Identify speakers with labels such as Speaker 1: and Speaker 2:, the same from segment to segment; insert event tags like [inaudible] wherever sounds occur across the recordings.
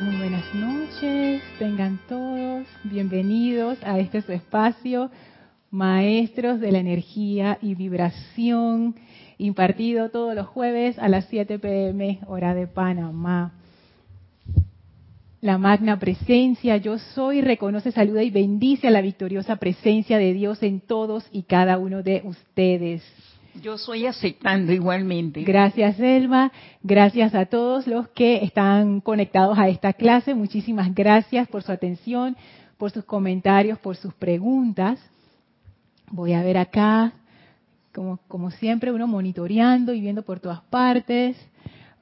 Speaker 1: Muy buenas noches, tengan todos bienvenidos a este su espacio, Maestros de la Energía y Vibración, impartido todos los jueves a las 7 pm, hora de Panamá. La magna presencia, yo soy, reconoce, saluda y bendice a la victoriosa presencia de Dios en todos y cada uno de ustedes.
Speaker 2: Yo soy aceptando igualmente.
Speaker 1: Gracias, Elma. Gracias a todos los que están conectados a esta clase. Muchísimas gracias por su atención, por sus comentarios, por sus preguntas. Voy a ver acá, como, como siempre, uno monitoreando y viendo por todas partes.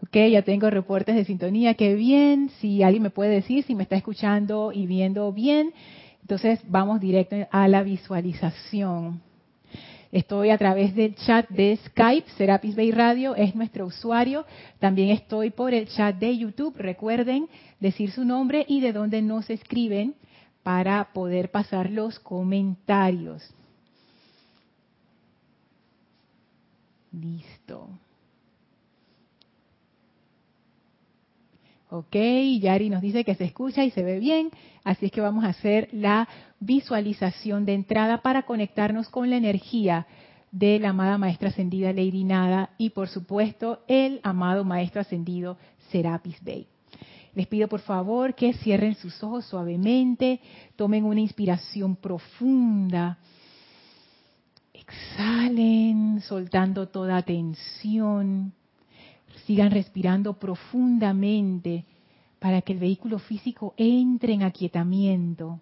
Speaker 1: Ok, ya tengo reportes de sintonía, qué bien. Si alguien me puede decir si me está escuchando y viendo bien, entonces vamos directo a la visualización. Estoy a través del chat de Skype, Serapis Bay Radio es nuestro usuario. También estoy por el chat de YouTube. Recuerden decir su nombre y de dónde nos escriben para poder pasar los comentarios. Listo. Ok, Yari nos dice que se escucha y se ve bien, así es que vamos a hacer la visualización de entrada para conectarnos con la energía de la amada Maestra Ascendida Lady Nada y por supuesto el amado Maestro Ascendido Serapis Bey. Les pido por favor que cierren sus ojos suavemente, tomen una inspiración profunda, exhalen soltando toda tensión Sigan respirando profundamente para que el vehículo físico entre en aquietamiento,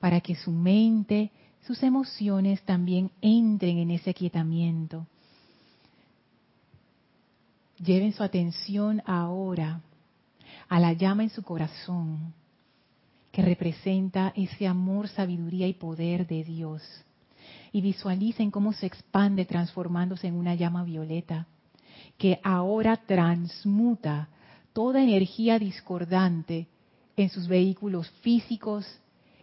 Speaker 1: para que su mente, sus emociones también entren en ese aquietamiento. Lleven su atención ahora a la llama en su corazón, que representa ese amor, sabiduría y poder de Dios. Y visualicen cómo se expande transformándose en una llama violeta que ahora transmuta toda energía discordante en sus vehículos físicos,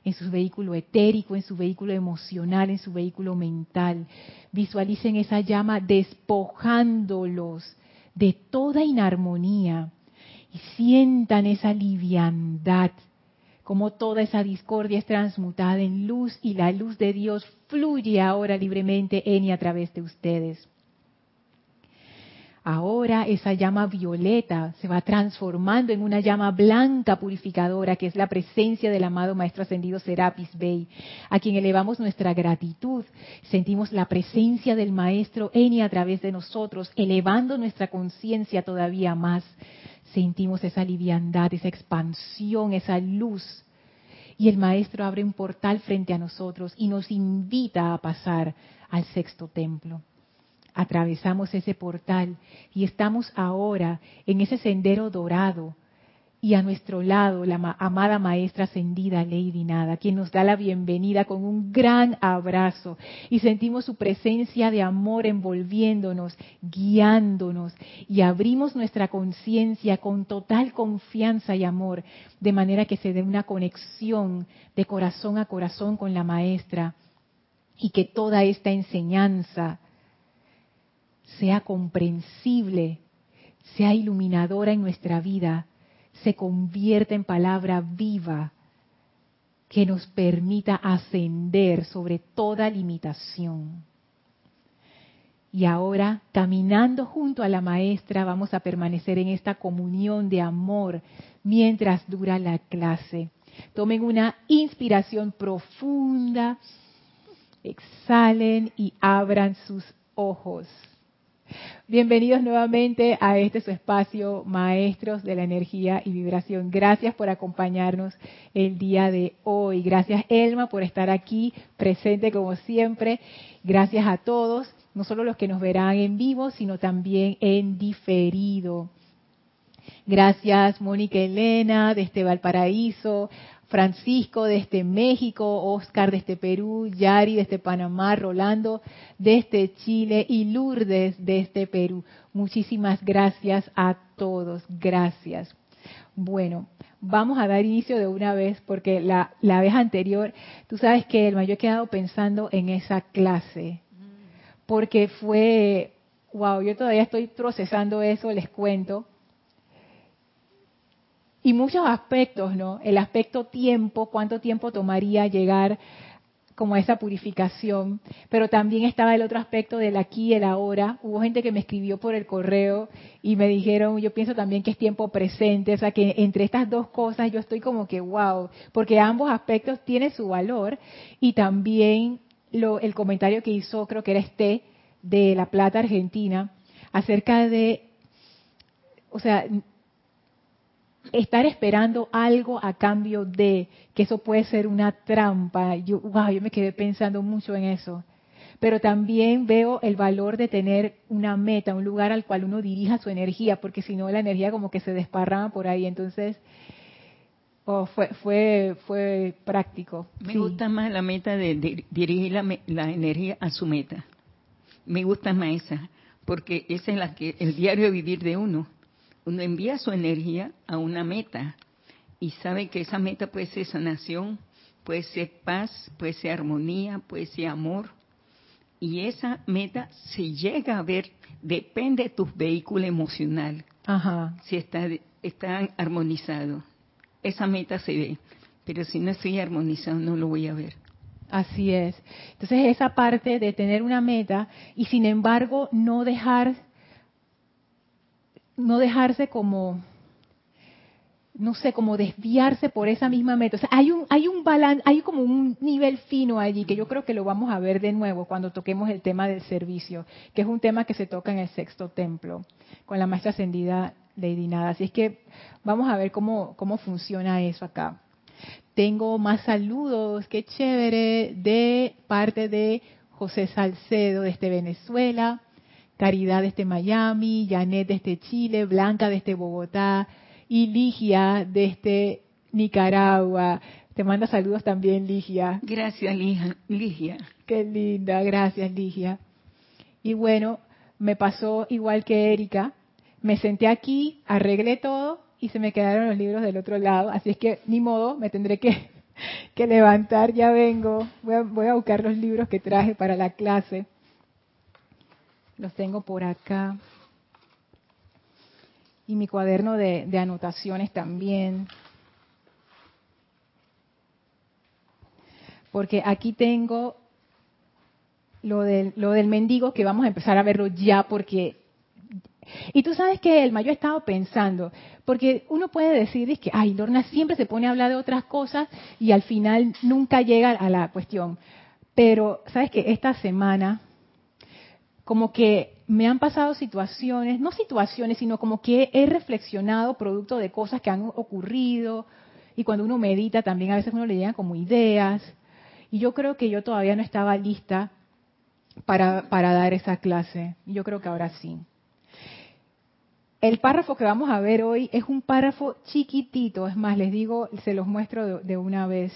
Speaker 1: en su vehículo etérico, en su vehículo emocional, en su vehículo mental. Visualicen esa llama despojándolos de toda inarmonía y sientan esa liviandad, como toda esa discordia es transmutada en luz y la luz de Dios fluye ahora libremente en y a través de ustedes. Ahora esa llama violeta se va transformando en una llama blanca purificadora, que es la presencia del amado Maestro Ascendido Serapis Bey, a quien elevamos nuestra gratitud. Sentimos la presencia del Maestro en y a través de nosotros, elevando nuestra conciencia todavía más. Sentimos esa liviandad, esa expansión, esa luz. Y el Maestro abre un portal frente a nosotros y nos invita a pasar al sexto templo atravesamos ese portal y estamos ahora en ese sendero dorado y a nuestro lado la amada maestra ascendida Lady Nada, quien nos da la bienvenida con un gran abrazo. Y sentimos su presencia de amor envolviéndonos, guiándonos y abrimos nuestra conciencia con total confianza y amor, de manera que se dé una conexión de corazón a corazón con la maestra y que toda esta enseñanza sea comprensible, sea iluminadora en nuestra vida, se convierta en palabra viva que nos permita ascender sobre toda limitación. Y ahora, caminando junto a la maestra, vamos a permanecer en esta comunión de amor mientras dura la clase. Tomen una inspiración profunda, exhalen y abran sus ojos. Bienvenidos nuevamente a este su espacio, Maestros de la Energía y Vibración. Gracias por acompañarnos el día de hoy. Gracias, Elma, por estar aquí presente como siempre. Gracias a todos, no solo los que nos verán en vivo, sino también en diferido. Gracias, Mónica Elena, desde Valparaíso, Francisco desde México, Oscar desde Perú, Yari desde Panamá, Rolando desde Chile y Lourdes desde Perú. Muchísimas gracias a todos, gracias. Bueno, vamos a dar inicio de una vez porque la, la vez anterior, tú sabes que el yo he quedado pensando en esa clase, porque fue, wow, yo todavía estoy procesando eso, les cuento y muchos aspectos, ¿no? El aspecto tiempo, cuánto tiempo tomaría llegar como a esa purificación, pero también estaba el otro aspecto del aquí y el ahora. Hubo gente que me escribió por el correo y me dijeron, yo pienso también que es tiempo presente, o sea que entre estas dos cosas yo estoy como que wow, porque ambos aspectos tienen su valor y también lo, el comentario que hizo, creo que era este, de La Plata, Argentina, acerca de, o sea, estar esperando algo a cambio de, que eso puede ser una trampa. Yo, wow, yo me quedé pensando mucho en eso. Pero también veo el valor de tener una meta, un lugar al cual uno dirija su energía, porque si no la energía como que se desparrama por ahí. Entonces, oh, fue, fue, fue práctico.
Speaker 2: Me gusta más la meta de, dirigir la, la, energía a su meta. Me gusta más esa, porque esa es la que el diario de vivir de uno uno envía su energía a una meta y sabe que esa meta puede ser sanación, puede ser paz, puede ser armonía, puede ser amor. Y esa meta se llega a ver, depende de tu vehículo emocional. Ajá. Si está, está armonizado. Esa meta se ve. Pero si no estoy armonizado, no lo voy a ver.
Speaker 1: Así es. Entonces, esa parte de tener una meta y sin embargo no dejar no dejarse como no sé, como desviarse por esa misma meta. O sea, hay un, hay un balance, hay como un nivel fino allí que yo creo que lo vamos a ver de nuevo cuando toquemos el tema del servicio, que es un tema que se toca en el sexto templo, con la maestra ascendida Lady Nada. Así es que vamos a ver cómo, cómo funciona eso acá. Tengo más saludos, qué chévere, de parte de José Salcedo desde Venezuela. Caridad desde Miami, Janet desde Chile, Blanca desde Bogotá y Ligia desde Nicaragua. Te manda saludos también, Ligia.
Speaker 2: Gracias, Ligia.
Speaker 1: Qué linda, gracias, Ligia. Y bueno, me pasó igual que Erika. Me senté aquí, arreglé todo y se me quedaron los libros del otro lado. Así es que ni modo, me tendré que, [laughs] que levantar, ya vengo. Voy a, voy a buscar los libros que traje para la clase. Los tengo por acá. Y mi cuaderno de, anotaciones también. Porque aquí tengo lo del, lo del mendigo que vamos a empezar a verlo ya porque... Y tú sabes que el yo he estado pensando, porque uno puede decir que, ay, Lorna siempre se pone a hablar de otras cosas y al final nunca llega a la cuestión. Pero, ¿sabes que Esta semana como que me han pasado situaciones, no situaciones, sino como que he reflexionado producto de cosas que han ocurrido. Y cuando uno medita también a veces uno le llegan como ideas. Y yo creo que yo todavía no estaba lista para, para dar esa clase. Yo creo que ahora sí. El párrafo que vamos a ver hoy es un párrafo chiquitito. Es más, les digo, se los muestro de, de una vez.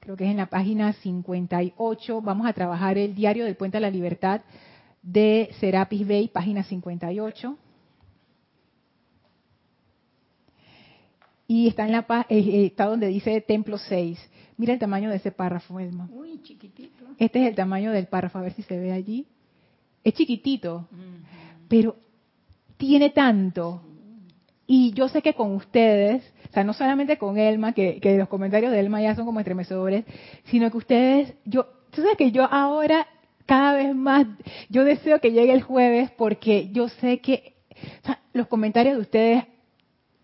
Speaker 1: Creo que es en la página 58. Vamos a trabajar el diario del Puente a la Libertad de Serapis Bay, página 58. Y está en la eh, eh, está donde dice Templo 6. Mira el tamaño de ese párrafo, Elma.
Speaker 2: Muy chiquitito.
Speaker 1: Este es el tamaño del párrafo, a ver si se ve allí. Es chiquitito, pero tiene tanto. Y yo sé que con ustedes, o sea, no solamente con Elma, que, que los comentarios de Elma ya son como estremecedores, sino que ustedes, yo, tú sabes que yo ahora cada vez más, yo deseo que llegue el jueves porque yo sé que los comentarios de ustedes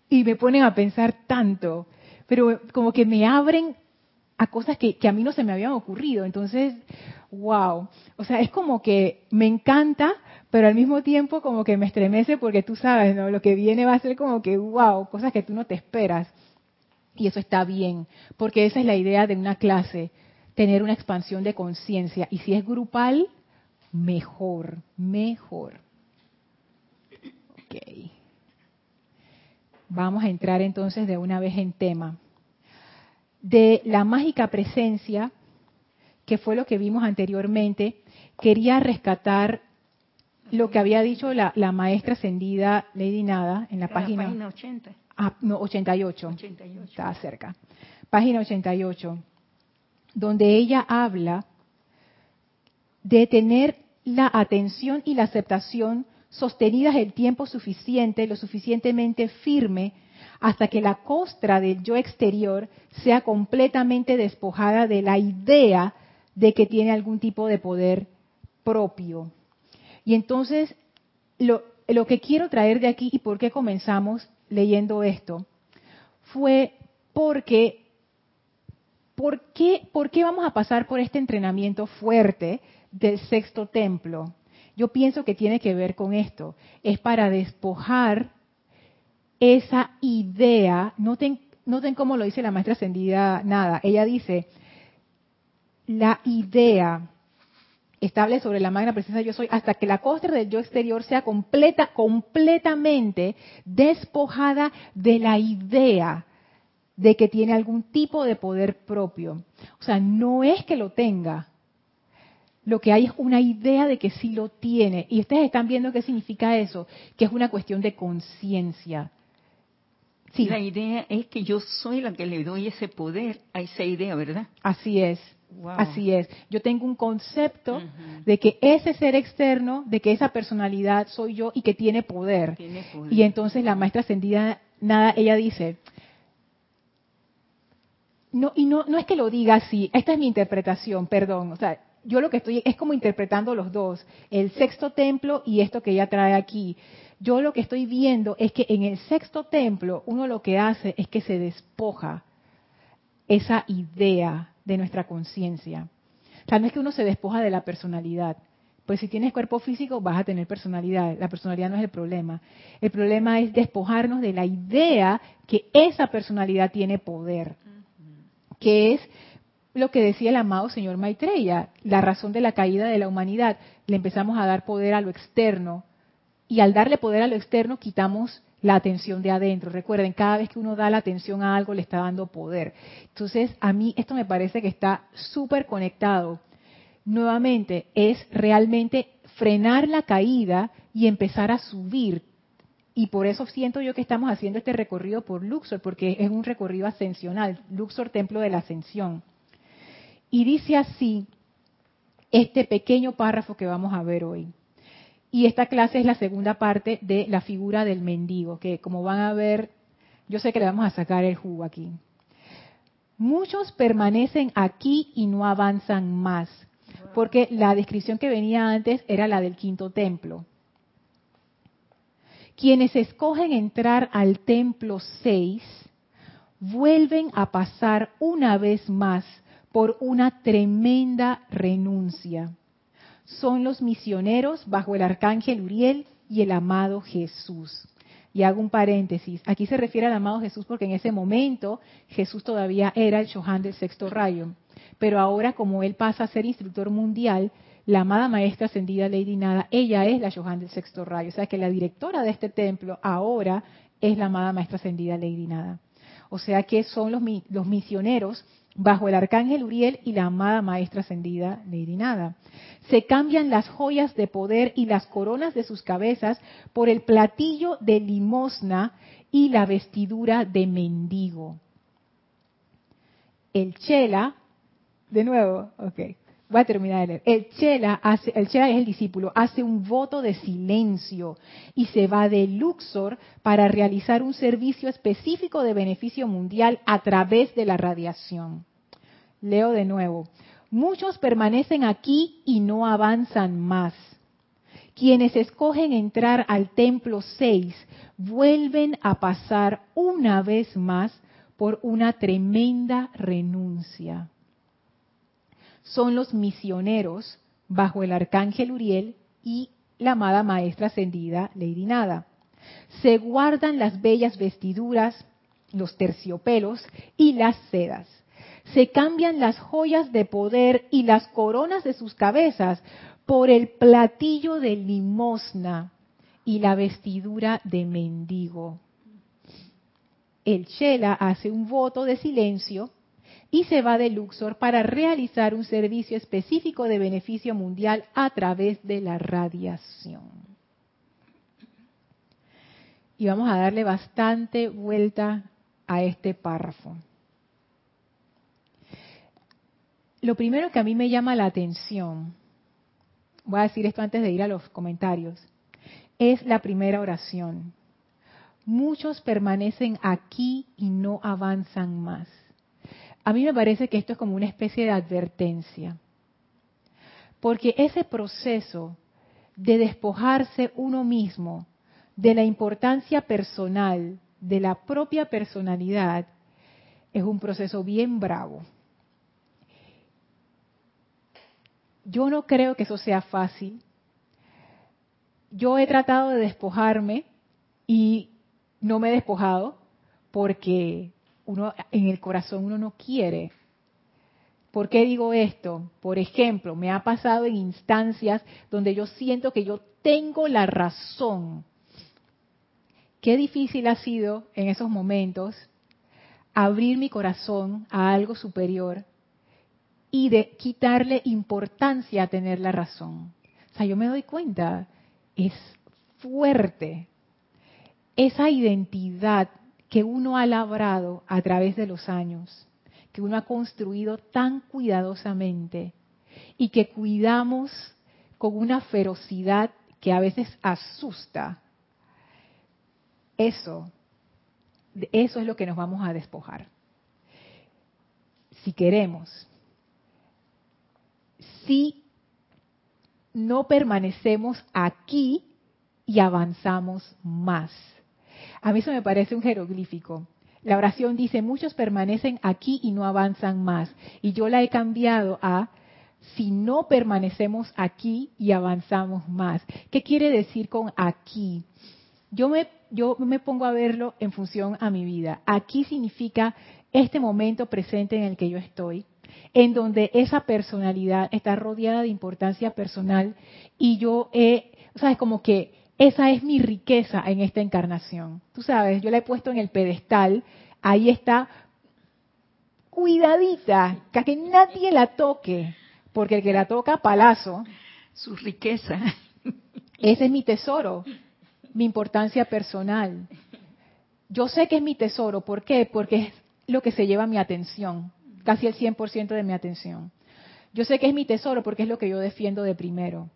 Speaker 1: y me ponen a pensar tanto, pero como que me abren a cosas que, a mí no se me habían ocurrido. Entonces, wow. O sea, es como que me encanta, pero al mismo tiempo como que me estremece porque tú sabes, ¿no? Lo que viene va a ser como que, wow, cosas que tú no te esperas. Y eso está bien, porque esa es la idea de una clase tener una expansión de conciencia. Y si es grupal, mejor, mejor. Ok. Vamos a entrar entonces de una vez en tema. De la mágica presencia, que fue lo que vimos anteriormente, quería rescatar lo que había dicho la, maestra ascendida Lady Nada en la página,
Speaker 2: página 80.
Speaker 1: Ah, no, 88. 88. Estaba cerca. Página 88 donde ella habla de tener la atención y la aceptación sostenidas el tiempo suficiente, lo suficientemente firme, hasta que la costra del yo exterior sea completamente despojada de la idea de que tiene algún tipo de poder propio. Y entonces, lo, lo que quiero traer de aquí y por qué comenzamos leyendo esto, fue porque, ¿por qué, ¿por qué vamos a pasar por este entrenamiento fuerte del sexto templo? Yo pienso que tiene que ver con esto. Es para despojar esa idea. Noten, cómo lo dice la maestra ascendida nada. Ella dice, la idea estable sobre la magna presencia yo soy hasta que la costra del yo exterior sea completa, completamente despojada de la idea de que tiene algún tipo de poder propio. O sea, no es que lo tenga. Lo que hay es una idea de que sí lo tiene. Y ustedes están viendo qué significa eso, que es una cuestión de conciencia.
Speaker 2: Sí. La idea es que yo soy la que le doy ese poder a esa idea, ¿verdad?
Speaker 1: Así es. Así es. Yo tengo un concepto de que ese ser externo, de que esa personalidad soy yo y que tiene poder. Y entonces la maestra ascendida, nada, ella dice, no, y no, no es que lo diga así, esta es mi interpretación, perdón, o sea, yo lo que estoy es como interpretando los dos, el sexto templo y esto que ella trae aquí. Yo lo que estoy viendo es que en el sexto templo uno lo que hace es que se despoja esa idea de nuestra conciencia. O sea, no es que uno se despoja de la personalidad. Pues si tienes cuerpo físico vas a tener personalidad. La personalidad no es el problema. El problema es despojarnos de la idea que esa personalidad tiene poder. Que es lo que decía el amado señor Maitreya, la razón de la caída de la humanidad. Le empezamos a dar poder a lo externo. Y al darle poder a lo externo quitamos la atención de adentro. Recuerden, cada vez que uno da la atención a algo le está dando poder. Entonces, a mí esto me parece que está súper conectado. Nuevamente, es realmente frenar la caída y empezar a subir. Y por eso siento yo que estamos haciendo este recorrido por Luxor, porque es un recorrido ascensional, Luxor Templo de la Ascensión. Y dice así este pequeño párrafo que vamos a ver hoy. Y esta clase es la segunda parte de la figura del mendigo, que como van a ver, yo sé que le vamos a sacar el jugo aquí. Muchos permanecen aquí y no avanzan más, porque la descripción que venía antes era la del quinto templo. Quienes escogen entrar al templo 6 vuelven a pasar una vez más por una tremenda renuncia son los misioneros bajo el arcángel Uriel y el amado Jesús. Y hago un paréntesis. Aquí se refiere al amado Jesús porque en ese momento Jesús todavía era el Shohan del sexto rayo. Pero ahora, como él pasa a ser instructor mundial, la amada maestra ascendida Lady Nada, ella es la Shohan del sexto rayo. O sea que la directora de este templo ahora es la amada maestra ascendida Lady Nada. O sea que son los, los misioneros bajo el arcángel Uriel y la amada maestra ascendida Lady Nada. Se cambian las joyas de poder y las coronas de sus cabezas por el platillo de limosna y la vestidura de mendigo. El chela, de nuevo, ok, voy a terminar de leer. El chela, hace, el chela es el discípulo, hace un voto de silencio y se va de Luxor para realizar un servicio específico de beneficio mundial a través de la radiación. Leo de nuevo. Muchos permanecen aquí y no avanzan más. Quienes escogen entrar al templo 6 vuelven a pasar una vez más por una tremenda renuncia son los misioneros bajo el arcángel Uriel y la amada maestra ascendida Lady Nada. Se guardan las bellas vestiduras, los terciopelos y las sedas. Se cambian las joyas de poder y las coronas de sus cabezas por el platillo de limosna y la vestidura de mendigo. El Chela hace un voto de silencio y se va de Luxor para realizar un servicio específico de beneficio mundial a través de la radiación. Y vamos a darle bastante vuelta a este párrafo. Lo primero que a mí me llama la atención, voy a decir esto antes de ir a los comentarios, es la primera oración. muchos permanecen aquí y no avanzan más. A mí me parece que esto es como una especie de advertencia. Porque ese proceso de despojarse uno mismo de la importancia personal, de la propia personalidad, es un proceso bien bravo. Yo no creo que eso sea fácil. Yo he tratado de despojarme y no me he despojado porque uno en el corazón uno no quiere. ¿Por qué digo esto? Por ejemplo, me ha pasado en instancias donde yo siento que yo tengo la razón. Qué difícil ha sido en esos momentos abrir mi corazón a algo superior y de quitarle importancia a tener la razón. O sea, yo me doy cuenta, es fuerte esa identidad que uno ha labrado a través de los años, que uno ha construido tan cuidadosamente y que cuidamos con una ferocidad que a veces asusta. Eso, eso es lo que nos vamos a despojar. Si queremos, si no permanecemos aquí y avanzamos más. A mí eso me parece un jeroglífico. La oración dice, muchos permanecen aquí y no avanzan más. Y yo la he cambiado a, si no permanecemos aquí y avanzamos más. ¿Qué quiere decir con aquí? Yo me, yo me pongo a verlo en función a mi vida. Aquí significa este momento presente en el que yo estoy, en donde esa personalidad está rodeada de importancia personal y yo he, o sea, es como que esa es mi riqueza en esta encarnación. Tú sabes, yo la he puesto en el pedestal, ahí está cuidadita, que nadie la toque, porque el que la toca, palazo.
Speaker 2: Su riqueza.
Speaker 1: Ese es mi tesoro, mi importancia personal. Yo sé que es mi tesoro, ¿por qué? Porque es lo que se lleva mi atención, casi el 100% de mi atención. Yo sé que es mi tesoro porque es lo que yo defiendo de primero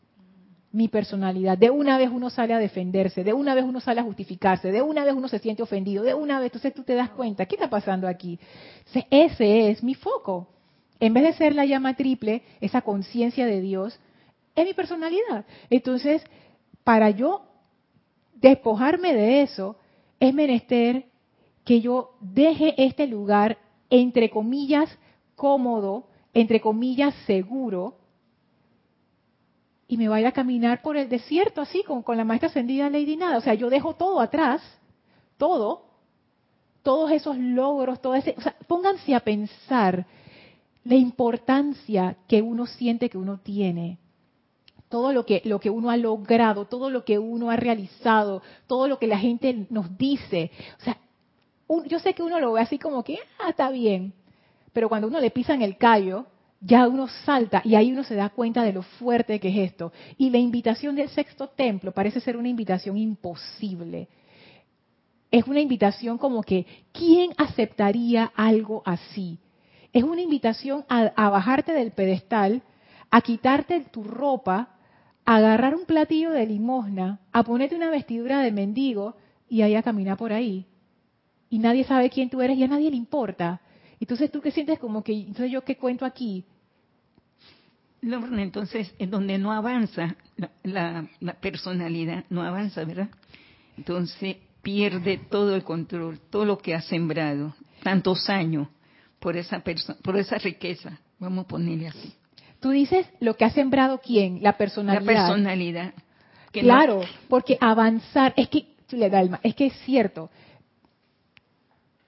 Speaker 1: mi personalidad. De una vez uno sale a defenderse, de una vez uno sale a justificarse, de una vez uno se siente ofendido, de una vez, entonces tú te das cuenta, ¿qué está pasando aquí? Ese es mi foco. En vez de ser la llama triple, esa conciencia de Dios, es mi personalidad. Entonces, para yo despojarme de eso, es menester que yo deje este lugar, entre comillas, cómodo, entre comillas, seguro, y me vaya a caminar por el desierto así, con, con la maestra ascendida Lady Nada. O sea, yo dejo todo atrás, todo, todos esos logros, todo ese, o sea, pónganse a pensar la importancia que uno siente que uno tiene, todo lo que, lo que uno ha logrado, todo lo que uno ha realizado, todo lo que la gente nos dice. O sea, yo sé que uno lo ve así como que, ah, está bien, pero cuando uno le pisa en el callo, ya uno salta y ahí uno se da cuenta de lo fuerte que es esto. Y la invitación del sexto templo parece ser una invitación imposible. Es una invitación como que, ¿quién aceptaría algo así? Es una invitación a, bajarte del pedestal, a quitarte tu ropa, a agarrar un platillo de limosna, a ponerte una vestidura de mendigo y ahí a caminar por ahí. Y nadie sabe quién tú eres y a nadie le importa. Entonces tú que sientes como que, entonces yo qué cuento aquí.
Speaker 2: entonces, en donde no avanza la, personalidad, no avanza, ¿verdad? Entonces pierde todo el control, todo lo que ha sembrado, tantos años por esa por esa riqueza, vamos a ponerle así.
Speaker 1: Tú dices lo que ha sembrado quién, la personalidad.
Speaker 2: La personalidad.
Speaker 1: claro, porque avanzar, es que, es que es cierto.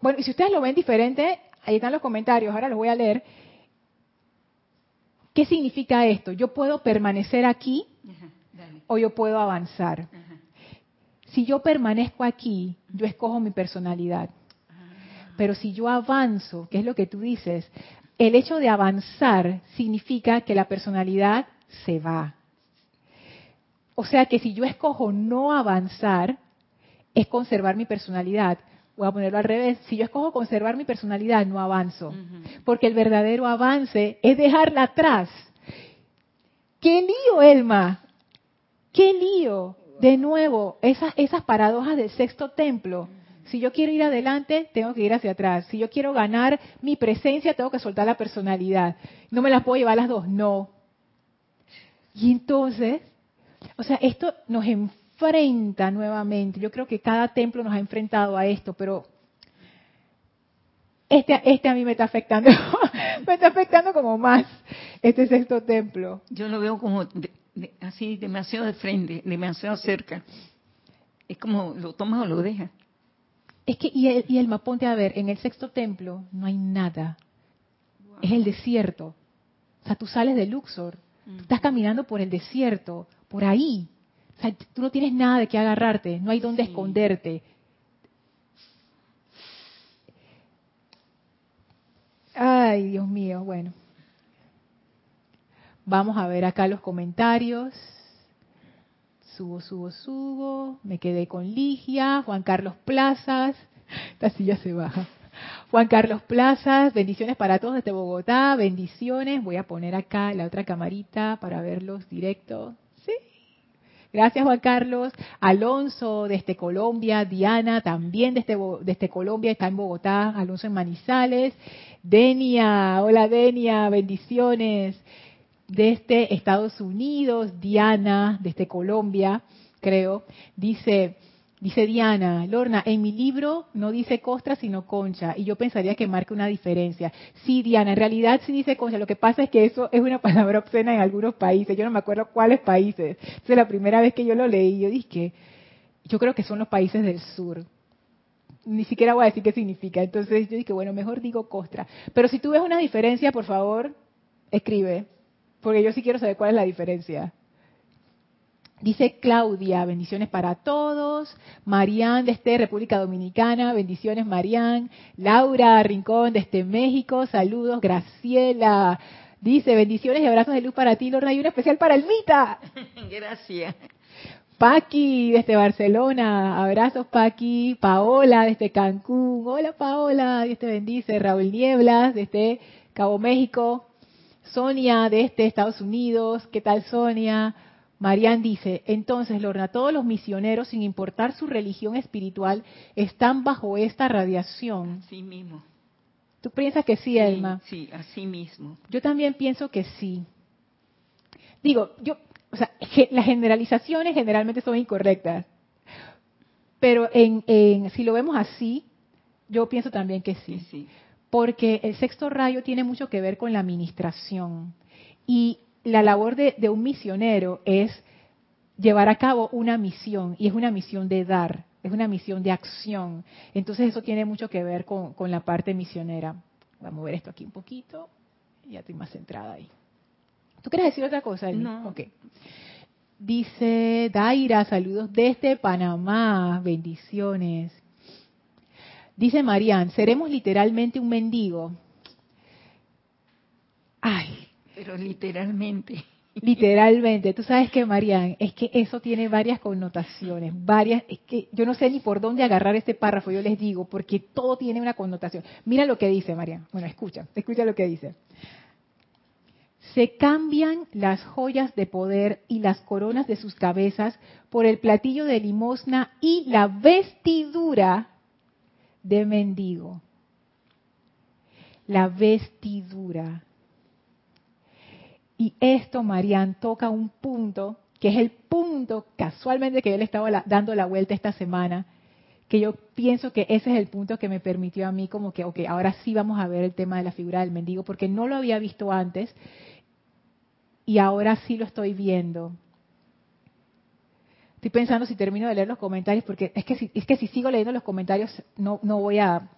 Speaker 1: Bueno, y si ustedes lo ven diferente, ahí están los comentarios, ahora los voy a leer. ¿Qué significa esto? Yo puedo permanecer aquí o yo puedo avanzar. Si yo permanezco aquí, yo escojo mi personalidad. Ah. Pero si yo avanzo, que es lo que tú dices, el hecho de avanzar significa que la personalidad se va. O sea que si yo escojo no avanzar, es conservar mi personalidad voy a ponerlo al revés, si yo escojo conservar mi personalidad, no avanzo. Porque el verdadero avance es dejarla atrás. ¡Qué lío, Elma! ¡Qué lío! De nuevo, esas, esas paradojas del sexto templo. Si yo quiero ir adelante, tengo que ir hacia atrás. Si yo quiero ganar mi presencia, tengo que soltar la personalidad. No me las puedo llevar las dos, no. Y entonces, o sea, esto nos enfrenta nuevamente. Yo creo que cada templo nos ha enfrentado a esto, pero este, este a mí me está afectando, [laughs] me está afectando como más este sexto templo.
Speaker 2: Yo lo veo como así demasiado de frente, demasiado cerca. Es como lo tomas o lo dejas.
Speaker 1: Es que, y el, y el maponte, a ver, en el sexto templo no hay nada. Es el desierto. O sea, tú sales de Luxor, estás caminando por el desierto, por ahí. O sea, tú no tienes nada de qué agarrarte, no hay dónde esconderte. Ay, Dios mío, bueno. Vamos a ver acá los comentarios. Subo, subo, subo. Me quedé con Ligia, Juan Carlos Plazas. [laughs] Esta silla se baja. Juan Carlos Plazas, bendiciones para todos desde Bogotá, bendiciones. Voy a poner acá la otra camarita para verlos directos. Gracias Juan Carlos. Alonso desde Colombia, Diana también desde Colombia, está en Bogotá, Alonso en Manizales. Denia, hola Denia, bendiciones. Desde Estados Unidos, Diana, desde Colombia, creo, dice, dice Diana, Lorna, en mi libro no dice costra sino concha, y yo pensaría que marca una diferencia. Sí, Diana, en realidad sí dice concha, lo que pasa es que eso es una [laughs] palabra obscena en algunos países, yo no me acuerdo cuáles países. Es la primera vez que yo lo leí, yo dije, yo creo que son los países del sur, ni siquiera voy a decir qué significa. Entonces yo dije, bueno, mejor digo costra. Pero si tú ves una diferencia, por favor, escribe, porque yo sí quiero saber cuál es la diferencia. Dice Claudia, bendiciones para todos. Marian desde República Dominicana, bendiciones Marian. Laura Rincón desde México, saludos. Graciela dice, bendiciones y abrazos de luz para ti, Lorna, y un especial para Elmita. [laughs]
Speaker 2: Gracias.
Speaker 1: Paqui desde Barcelona, abrazos Paqui, Paola desde Cancún, hola Paola, Dios te bendice, Raúl Nieblas desde Cabo México, Sonia desde Estados Unidos, ¿qué tal Sonia? Marian dice, entonces Lorna, todos los misioneros, sin importar su religión espiritual, están bajo esta radiación.
Speaker 2: Sí mismo.
Speaker 1: ¿Tú piensas que sí, Elma?
Speaker 2: Sí, así mismo.
Speaker 1: Yo también pienso que sí. Digo, yo o sea, las generalizaciones generalmente son incorrectas. Pero en, si lo vemos así, yo pienso también que sí,
Speaker 2: sí.
Speaker 1: Porque el sexto rayo tiene mucho que ver con la administración. Y la labor de, un misionero es llevar a cabo una misión. Y es una misión de dar, es una misión de acción. Entonces eso tiene mucho que ver con, con la parte misionera. Voy a mover esto aquí un poquito. Ya estoy más centrada ahí. ¿Tú quieres decir otra cosa?
Speaker 2: No.
Speaker 1: Ok. Dice Daira, saludos desde Panamá, bendiciones. Dice Marian, seremos literalmente un mendigo.
Speaker 2: Ay. Pero literalmente.
Speaker 1: Literalmente, tú sabes que Marian, es que eso tiene varias connotaciones, varias, es que yo no sé ni por dónde agarrar este párrafo, yo les digo, porque todo tiene una connotación. Mira lo que dice Marian, bueno, escucha, escucha lo que dice se cambian las joyas de poder y las coronas de sus cabezas por el platillo de limosna y la vestidura de mendigo. La vestidura. Y esto, Marian, toca un punto, que es el punto casualmente que yo le estaba dando la vuelta esta semana, que yo pienso que ese es el punto que me permitió a mí como que, ok, ahora sí vamos a ver el tema de la figura del mendigo, porque no lo había visto antes y ahora sí lo estoy viendo. Estoy pensando si termino de leer los comentarios, porque es que si, es que si sigo leyendo los comentarios no, no voy a,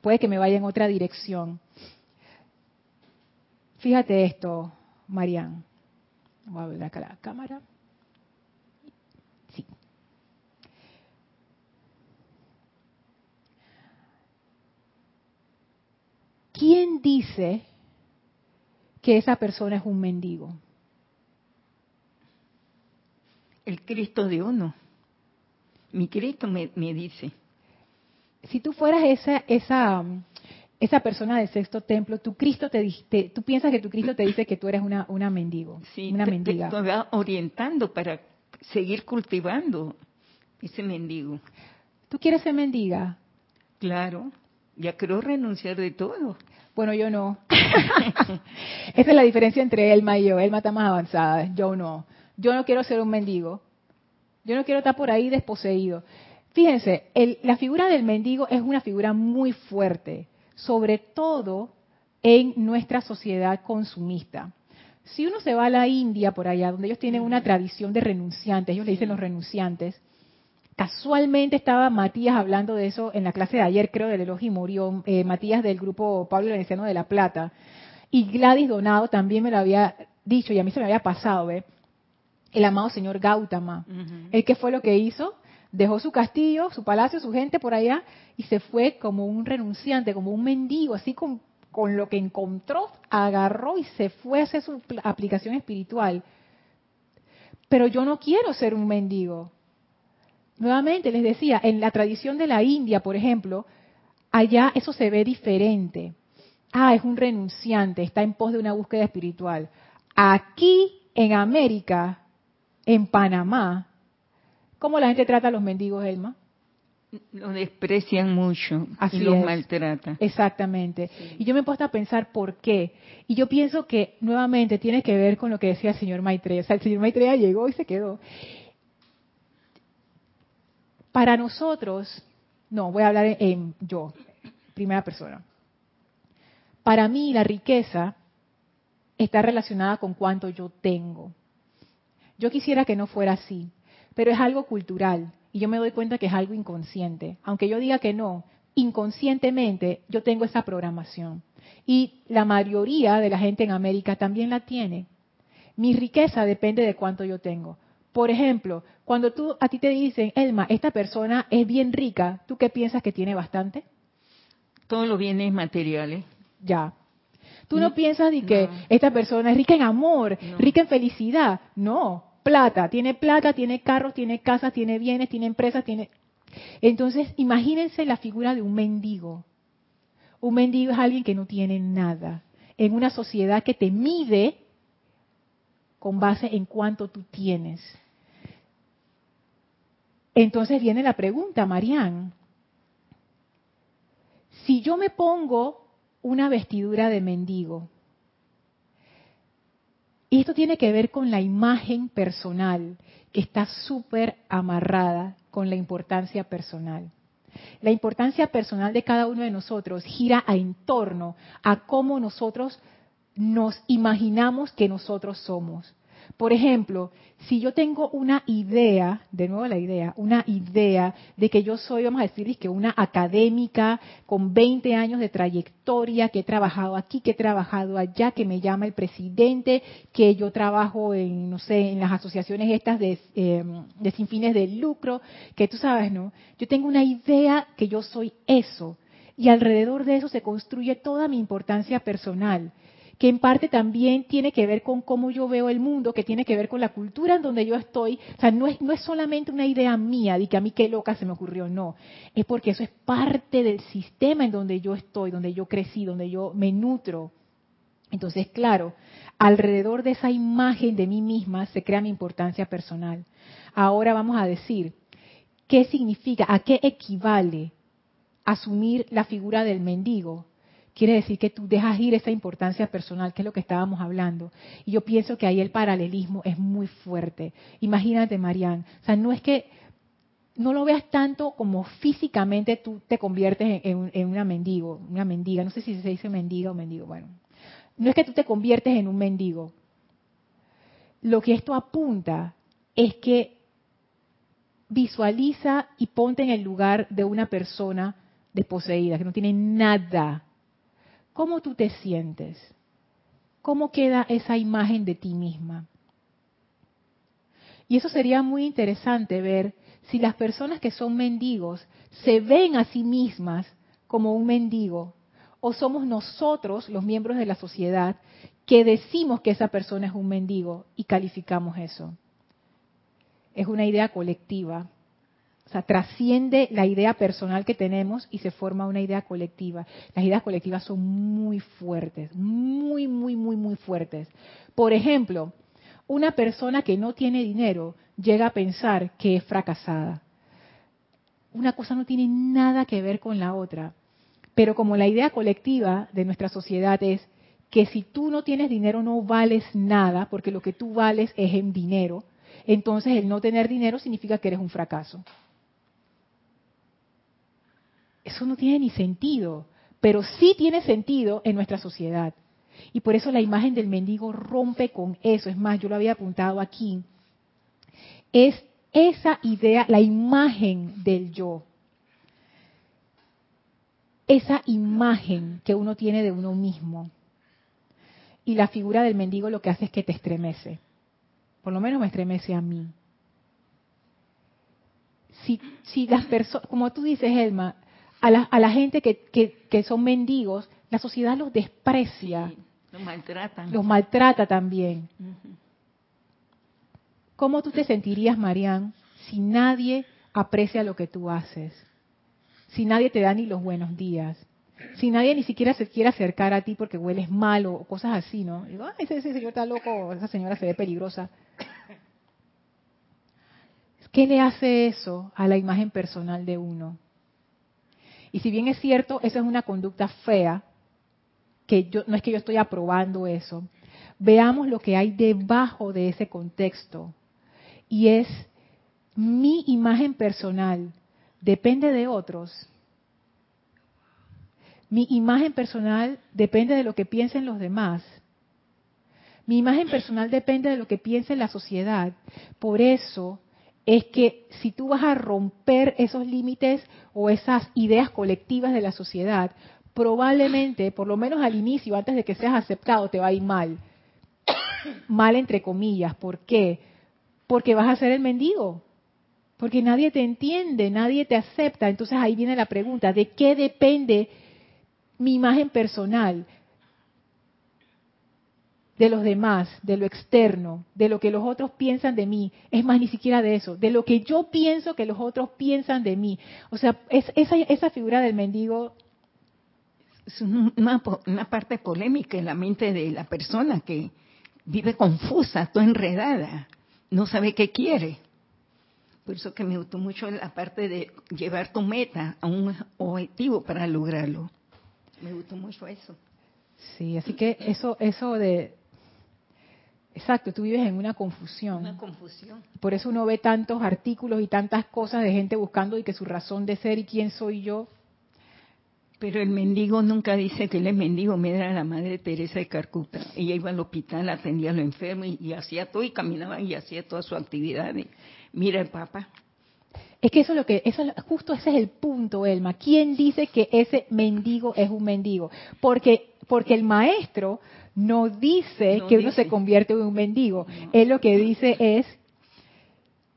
Speaker 1: puede que me vaya en otra dirección. Fíjate esto, Marian. Voy a ver acá la cámara. Sí. ¿Quién dice que esa persona es un mendigo?
Speaker 2: el Cristo de uno. Mi Cristo me, dice.
Speaker 1: Si tú fueras esa, esa, esa persona del sexto templo, tu Cristo te, te, tú piensas que tu Cristo te dice que tú eres una, una mendigo,
Speaker 2: sí,
Speaker 1: una
Speaker 2: te,
Speaker 1: mendiga.
Speaker 2: Te, va orientando para seguir cultivando ese mendigo.
Speaker 1: ¿Tú quieres ser mendiga?
Speaker 2: Claro, ya creo renunciar de todo.
Speaker 1: Bueno, yo no. [laughs] Esa es la diferencia entre Elma y yo. Elma está más avanzada, yo no. Yo no quiero ser un mendigo. Yo no quiero estar por ahí desposeído. Fíjense, la figura del mendigo es una figura muy fuerte, sobre todo en nuestra sociedad consumista. Si uno se va a la India, por allá, donde ellos tienen una tradición de renunciantes, ellos le dicen los renunciantes, casualmente estaba Matías hablando de eso en la clase de ayer, creo, del elogio y murió, eh, Matías del grupo Pablo Veneciano de La Plata, y Gladys Donado también me lo había dicho, y a mí se me había pasado, ¿eh? el amado señor Gautama. ¿El que fue lo que hizo? Dejó su castillo, su palacio, su gente por allá, y se fue como un renunciante, como un mendigo, así con con lo que encontró, agarró y se fue a hacer su aplicación espiritual. Pero yo no quiero ser un mendigo. Nuevamente les decía, en la tradición de la India, por ejemplo, allá eso se ve diferente. Ah, es un renunciante, está en pos de una búsqueda espiritual. Aquí, en América, en Panamá, ¿cómo la gente trata a los mendigos, Elma?
Speaker 2: Lo desprecian mucho Así y los maltratan.
Speaker 1: Exactamente. Y yo me he puesto a pensar por qué. Y yo pienso que nuevamente tiene que ver con lo que decía el señor Maitreya. O sea, el señor Maitreya llegó y se quedó. Para nosotros, no, voy a hablar en yo, primera persona. Para mí la riqueza está relacionada con cuánto yo tengo. Yo quisiera que no fuera así, pero es algo cultural y yo me doy cuenta que es algo inconsciente. Aunque yo diga que no, inconscientemente yo tengo esa programación. Y la mayoría de la gente en América también la tiene. Mi riqueza depende de cuánto yo tengo. Por ejemplo, cuando tú a ti te dicen, Elma, esta persona es bien rica, ¿tú qué piensas que tiene bastante?
Speaker 2: Todos los bienes materiales.
Speaker 1: Ya. Tú no, piensas de que esta persona es rica en amor, rica en felicidad. No, plata, tiene plata, tiene carros, tiene casas, tiene bienes, tiene empresas, tiene... Entonces, imagínense la figura de un mendigo. Un mendigo es alguien que no tiene nada. En una sociedad que te mide con base en cuánto tú tienes. Entonces viene la pregunta, Marian. Si yo me pongo una vestidura de mendigo, y esto tiene que ver con la imagen personal, que está súper amarrada con la importancia personal. La importancia personal de cada uno de nosotros gira en torno a cómo nosotros nos imaginamos que nosotros somos. Por ejemplo, si yo tengo una idea, de nuevo la idea, una idea de que yo soy, vamos a decir, que una académica con 20 años de trayectoria, que he trabajado aquí, que he trabajado allá, que me llama el presidente, que yo trabajo en, no sé, en las asociaciones estas de, eh, de sin fines de lucro, que tú sabes, ¿no? Yo tengo una idea que yo soy eso. Y alrededor de eso se construye toda mi importancia personal que en parte también tiene que ver con cómo yo veo el mundo, que tiene que ver con la cultura en donde yo estoy. O sea, no es, no es solamente una idea mía de que a mí qué loca se me ocurrió, no. Es porque eso es parte del sistema en donde yo estoy, donde yo crecí, donde yo me nutro. Entonces, claro, alrededor de esa imagen de mí misma se crea mi importancia personal. Ahora vamos a decir, ¿qué significa, a qué equivale asumir la figura del mendigo? Quiere decir que tú dejas ir esa importancia personal, que es lo que estábamos hablando. Y yo pienso que ahí el paralelismo es muy fuerte. Imagínate, Marianne, o sea, no es que no lo veas tanto como físicamente tú te conviertes en, en, una mendigo, una mendiga, no sé si se dice mendiga o mendigo, bueno, no es que tú te conviertes en un mendigo. Lo que esto apunta es que visualiza y ponte en el lugar de una persona desposeída, que no tiene nada, ¿Cómo tú te sientes? ¿Cómo queda esa imagen de ti misma? Y eso sería muy interesante ver si las personas que son mendigos se ven a sí mismas como un mendigo o somos nosotros, los miembros de la sociedad, que decimos que esa persona es un mendigo y calificamos eso. Es una idea colectiva. O sea, trasciende la idea personal que tenemos y se forma una idea colectiva. Las ideas colectivas son muy fuertes, muy, muy, muy, muy fuertes. Por ejemplo, una persona que no tiene dinero llega a pensar que es fracasada. Una cosa no tiene nada que ver con la otra. Pero como la idea colectiva de nuestra sociedad es que si tú no tienes dinero no vales nada, porque lo que tú vales es en dinero, entonces el no tener dinero significa que eres un fracaso. Eso no tiene ni sentido, pero sí tiene sentido en nuestra sociedad. Y por eso la imagen del mendigo rompe con eso. Es más, yo lo había apuntado aquí. Es esa idea, la imagen del yo. Esa imagen que uno tiene de uno mismo. Y la figura del mendigo lo que hace es que te estremece. Por lo menos me estremece a mí. Si, si las personas, como tú dices, Elma, a la, a la gente que, que, son mendigos, la sociedad los desprecia.
Speaker 2: los maltrata.
Speaker 1: Los maltrata también. ¿Cómo tú te sentirías, Marian, si nadie aprecia lo que tú haces? Si nadie te da ni los buenos días. Si nadie ni siquiera se quiere acercar a ti porque hueles mal o cosas así, ¿no? Digo, ese, ese señor está loco, esa señora se ve peligrosa. ¿Qué le hace eso a la imagen personal de uno? Y si bien es cierto, esa es una conducta fea, que yo, no es que yo estoy aprobando eso, veamos lo que hay debajo de ese contexto. Y es mi imagen personal depende de otros. Mi imagen personal depende de lo que piensen los demás. Mi imagen personal depende de lo que piense la sociedad. Por eso es que si tú vas a romper esos límites o esas ideas colectivas de la sociedad, probablemente, por lo menos al inicio, antes de que seas aceptado, te va a ir mal. Mal entre comillas. ¿Por qué? Porque vas a ser el mendigo. Porque nadie te entiende, nadie te acepta. Entonces ahí viene la pregunta, ¿de qué depende mi imagen personal? De los demás, de lo externo, de lo que los otros piensan de mí. Es más, ni siquiera de eso, de lo que yo pienso que los otros piensan de mí. O sea, es, esa, esa figura del mendigo
Speaker 2: es una, una, parte polémica en la mente de la persona que vive confusa, toda enredada, no sabe qué quiere. Por eso que me gustó mucho la parte de llevar tu meta a un objetivo para lograrlo. Me gustó mucho eso.
Speaker 1: Sí, así que eso, eso de, Exacto, tú vives en una confusión.
Speaker 2: Una confusión.
Speaker 1: Por eso uno ve tantos artículos y tantas cosas de gente buscando y que su razón de ser y quién soy yo.
Speaker 2: Pero el mendigo nunca dice que él es mendigo. Mira la madre Teresa de Carcuta. Ella iba al hospital, atendía a los enfermos y, hacía todo y caminaba y hacía toda su actividad. mira el Papa.
Speaker 1: Es que eso es lo que, eso justo ese es el punto, Elma. ¿Quién dice que ese mendigo es un mendigo? Porque, porque el maestro no dice que uno se convierte en un mendigo. Él lo que dice es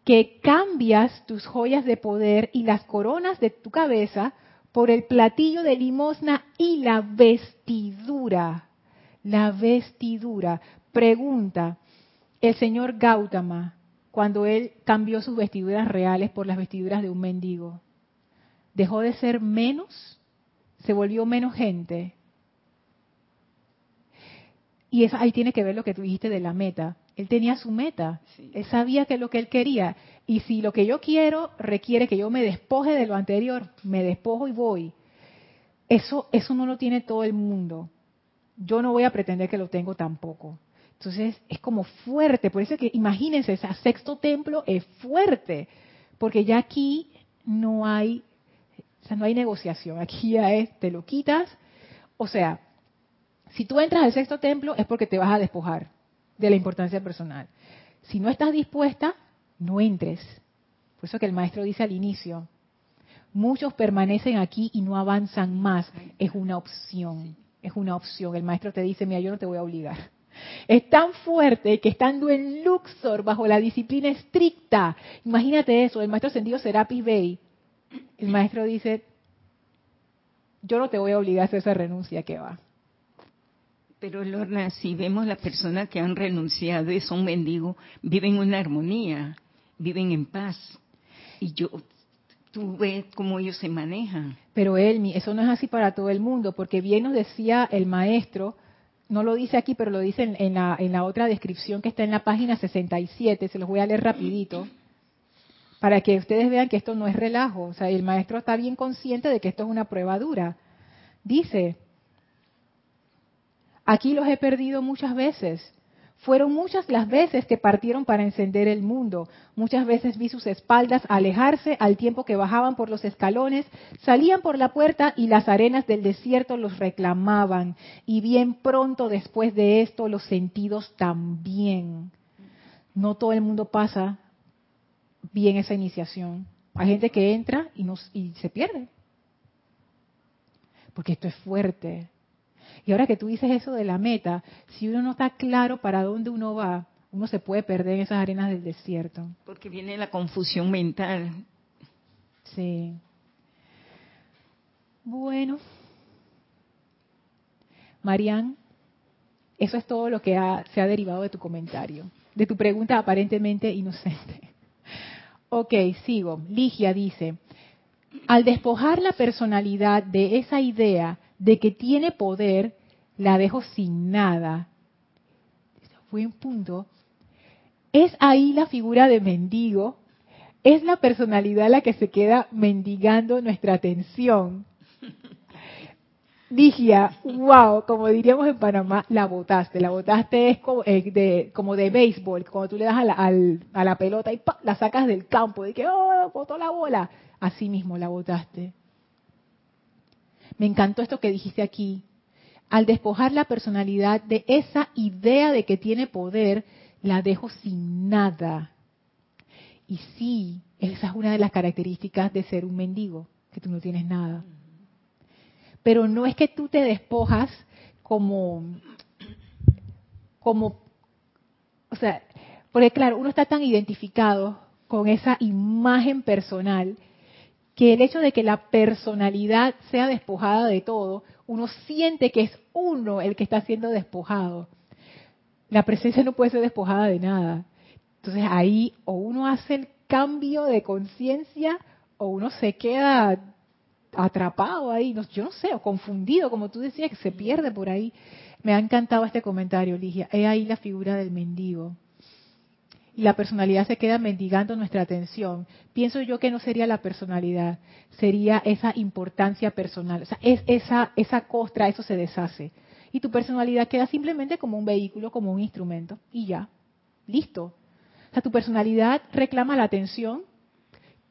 Speaker 1: que cambias tus joyas de poder y las coronas de tu cabeza por el platillo de limosna y la vestidura. La vestidura. Pregunta, el señor Gautama, cuando él cambió sus vestiduras reales por las vestiduras de un mendigo, ¿dejó de ser menos? ¿Se volvió menos gente? Y eso, ahí tiene que ver lo que tú dijiste de la meta. Él tenía su meta. Él sabía que es lo que él quería. Y si lo que yo quiero requiere que yo me despoje de lo anterior, me despojo y voy. Eso, eso no lo tiene todo el mundo. Yo no voy a pretender que lo tengo tampoco. Entonces es como fuerte. Por eso que imagínense, ese sexto templo es fuerte. Porque ya aquí no hay, o sea, no hay negociación. Aquí ya es, te lo quitas. O sea, si tú entras al sexto templo es porque te vas a despojar de la importancia personal. Si no estás dispuesta, no entres. Por eso que el maestro dice al inicio, muchos permanecen aquí y no avanzan más. Es una opción, es una opción. El maestro te dice, mira, yo no te voy a obligar. Es tan fuerte que estando en Luxor, bajo la disciplina estricta, imagínate eso, el maestro sentido Serapis Bey, el maestro dice, yo no te voy a obligar a hacer esa renuncia que va.
Speaker 2: Pero Lorna, si vemos las personas que han renunciado y son mendigos, viven una armonía, viven en paz. Y yo, tú ves cómo ellos se manejan.
Speaker 1: Pero Elmi, eso no es así para todo el mundo, porque bien nos decía el maestro, no lo dice aquí, pero lo dice en, la, en la otra descripción que está en la página 67, se los voy a leer rapidito, para que ustedes vean que esto no es relajo, o sea, el maestro está bien consciente de que esto es una prueba dura. Dice, aquí los he perdido muchas veces, fueron muchas las veces que partieron para encender el mundo. Muchas veces vi sus espaldas alejarse al tiempo que bajaban por los escalones, salían por la puerta y las arenas del desierto los reclamaban. Y bien pronto después de esto los sentidos también. No todo el mundo pasa bien esa iniciación. Hay gente que entra y, y se pierde. Porque esto es fuerte. Y ahora que tú dices eso de la meta, si uno no está claro para dónde uno va, uno se puede perder en esas arenas del desierto.
Speaker 2: Porque viene la confusión mental.
Speaker 1: Sí. Bueno. Marian, eso es todo lo que se ha derivado de tu comentario, de tu pregunta aparentemente inocente. [laughs] Ok, sigo. Ligia dice, al despojar la personalidad de esa idea de que tiene poder, la dejo sin nada. Fue un punto. Es ahí la figura de mendigo, es la personalidad la que se queda mendigando nuestra atención. [laughs] Dije, wow, como diríamos en Panamá, la botaste. La botaste es como, eh, de, como de béisbol, cuando tú le das a la, a la pelota y la sacas del campo, de que, oh, botó la bola. Así mismo la botaste. Me encantó esto que dijiste aquí. Al despojar la personalidad de esa idea de que tiene poder, la dejo sin nada. Y sí, esa es una de las características de ser un mendigo, que tú no tienes nada. Pero no es que tú te despojas como, como, o sea, porque claro, uno está tan identificado con esa imagen personal que el hecho de que la personalidad sea despojada de todo, uno siente que es uno el que está siendo despojado. La presencia no puede ser despojada de nada. Entonces ahí o uno hace el cambio de conciencia o uno se queda atrapado ahí, yo no sé, o confundido, como tú decías, que se pierde por ahí. Me ha encantado este comentario, Ligia. He ahí la figura del mendigo y la personalidad se queda mendigando nuestra atención, pienso yo que no sería la personalidad, sería esa importancia personal. O sea, es esa, esa costra, eso se deshace. Y tu personalidad queda simplemente como un vehículo, como un instrumento, y ya, listo. O sea, tu personalidad reclama la atención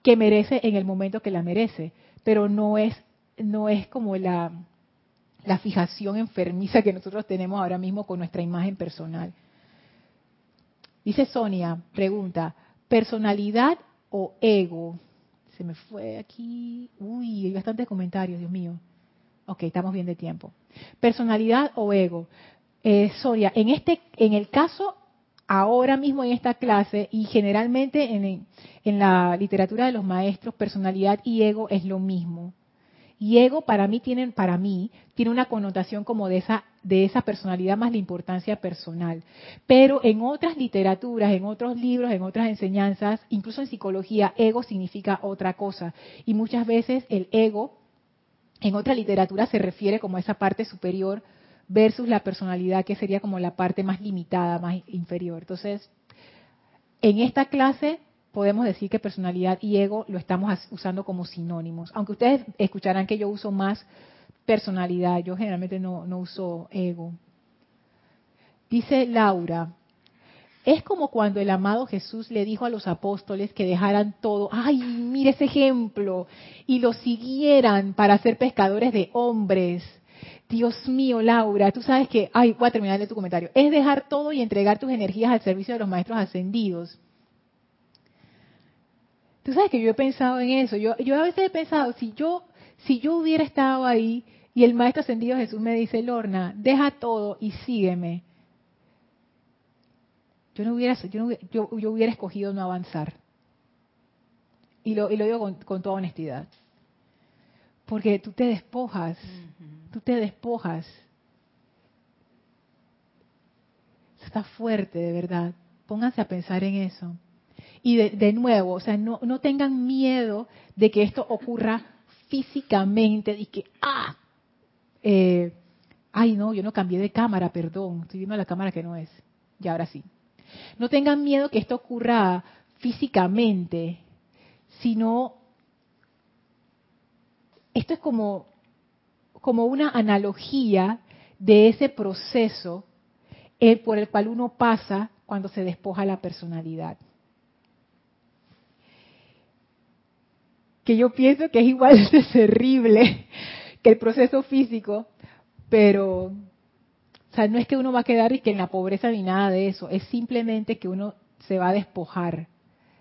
Speaker 1: que merece en el momento que la merece, pero no es, no es como la, la fijación enfermiza que nosotros tenemos ahora mismo con nuestra imagen personal. Dice Sonia, pregunta, ¿personalidad o ego? Se me fue aquí. Uy, hay bastantes comentarios, Dios mío. Ok, estamos bien de tiempo. ¿Personalidad o ego? Eh, Sonia, en, este, en el caso, ahora mismo en esta clase, y generalmente en, en la literatura de los maestros, personalidad y ego es lo mismo. Y ego para mí tiene, para mí, tiene una connotación como de esa, de esa personalidad más la importancia personal. Pero en otras literaturas, en otros libros, en otras enseñanzas, incluso en psicología, ego significa otra cosa. Y muchas veces el ego, en otra literatura, se refiere como a esa parte superior versus la personalidad, que sería como la parte más limitada, más inferior. Entonces, en esta clase podemos decir que personalidad y ego lo estamos usando como sinónimos. Aunque ustedes escucharán que yo uso más personalidad, yo generalmente no, uso ego. Dice Laura, es como cuando el amado Jesús le dijo a los apóstoles que dejaran todo, ay, mire ese ejemplo, y lo siguieran para ser pescadores de hombres. Dios mío, Laura, tú sabes que, ay, voy a terminar de tu comentario, es dejar todo y entregar tus energías al servicio de los maestros ascendidos. Tú sabes que yo he pensado en eso. Yo, yo a veces he pensado, si yo, si yo hubiera estado ahí y el Maestro Ascendido Jesús me dice, Lorna, deja todo y sígueme. Yo no hubiera, yo, yo, hubiera escogido no avanzar. Y lo, y lo digo con, con, toda honestidad. Porque tú te despojas, tú te despojas. está fuerte, de verdad. Pónganse a pensar en eso. Y de, nuevo, o sea, no, tengan miedo de que esto ocurra físicamente, y que, ah, eh, Ay, no, yo no cambié de cámara, perdón, estoy viendo la cámara que no es. Y ahora sí. No tengan miedo que esto ocurra físicamente, sino esto es como, como una analogía de ese proceso por el cual uno pasa cuando se despoja la personalidad. Que yo pienso que es igual [laughs] de terrible que el proceso físico, pero o sea, no es que uno va a quedar y que en la pobreza ni nada de eso, es simplemente que uno se va a despojar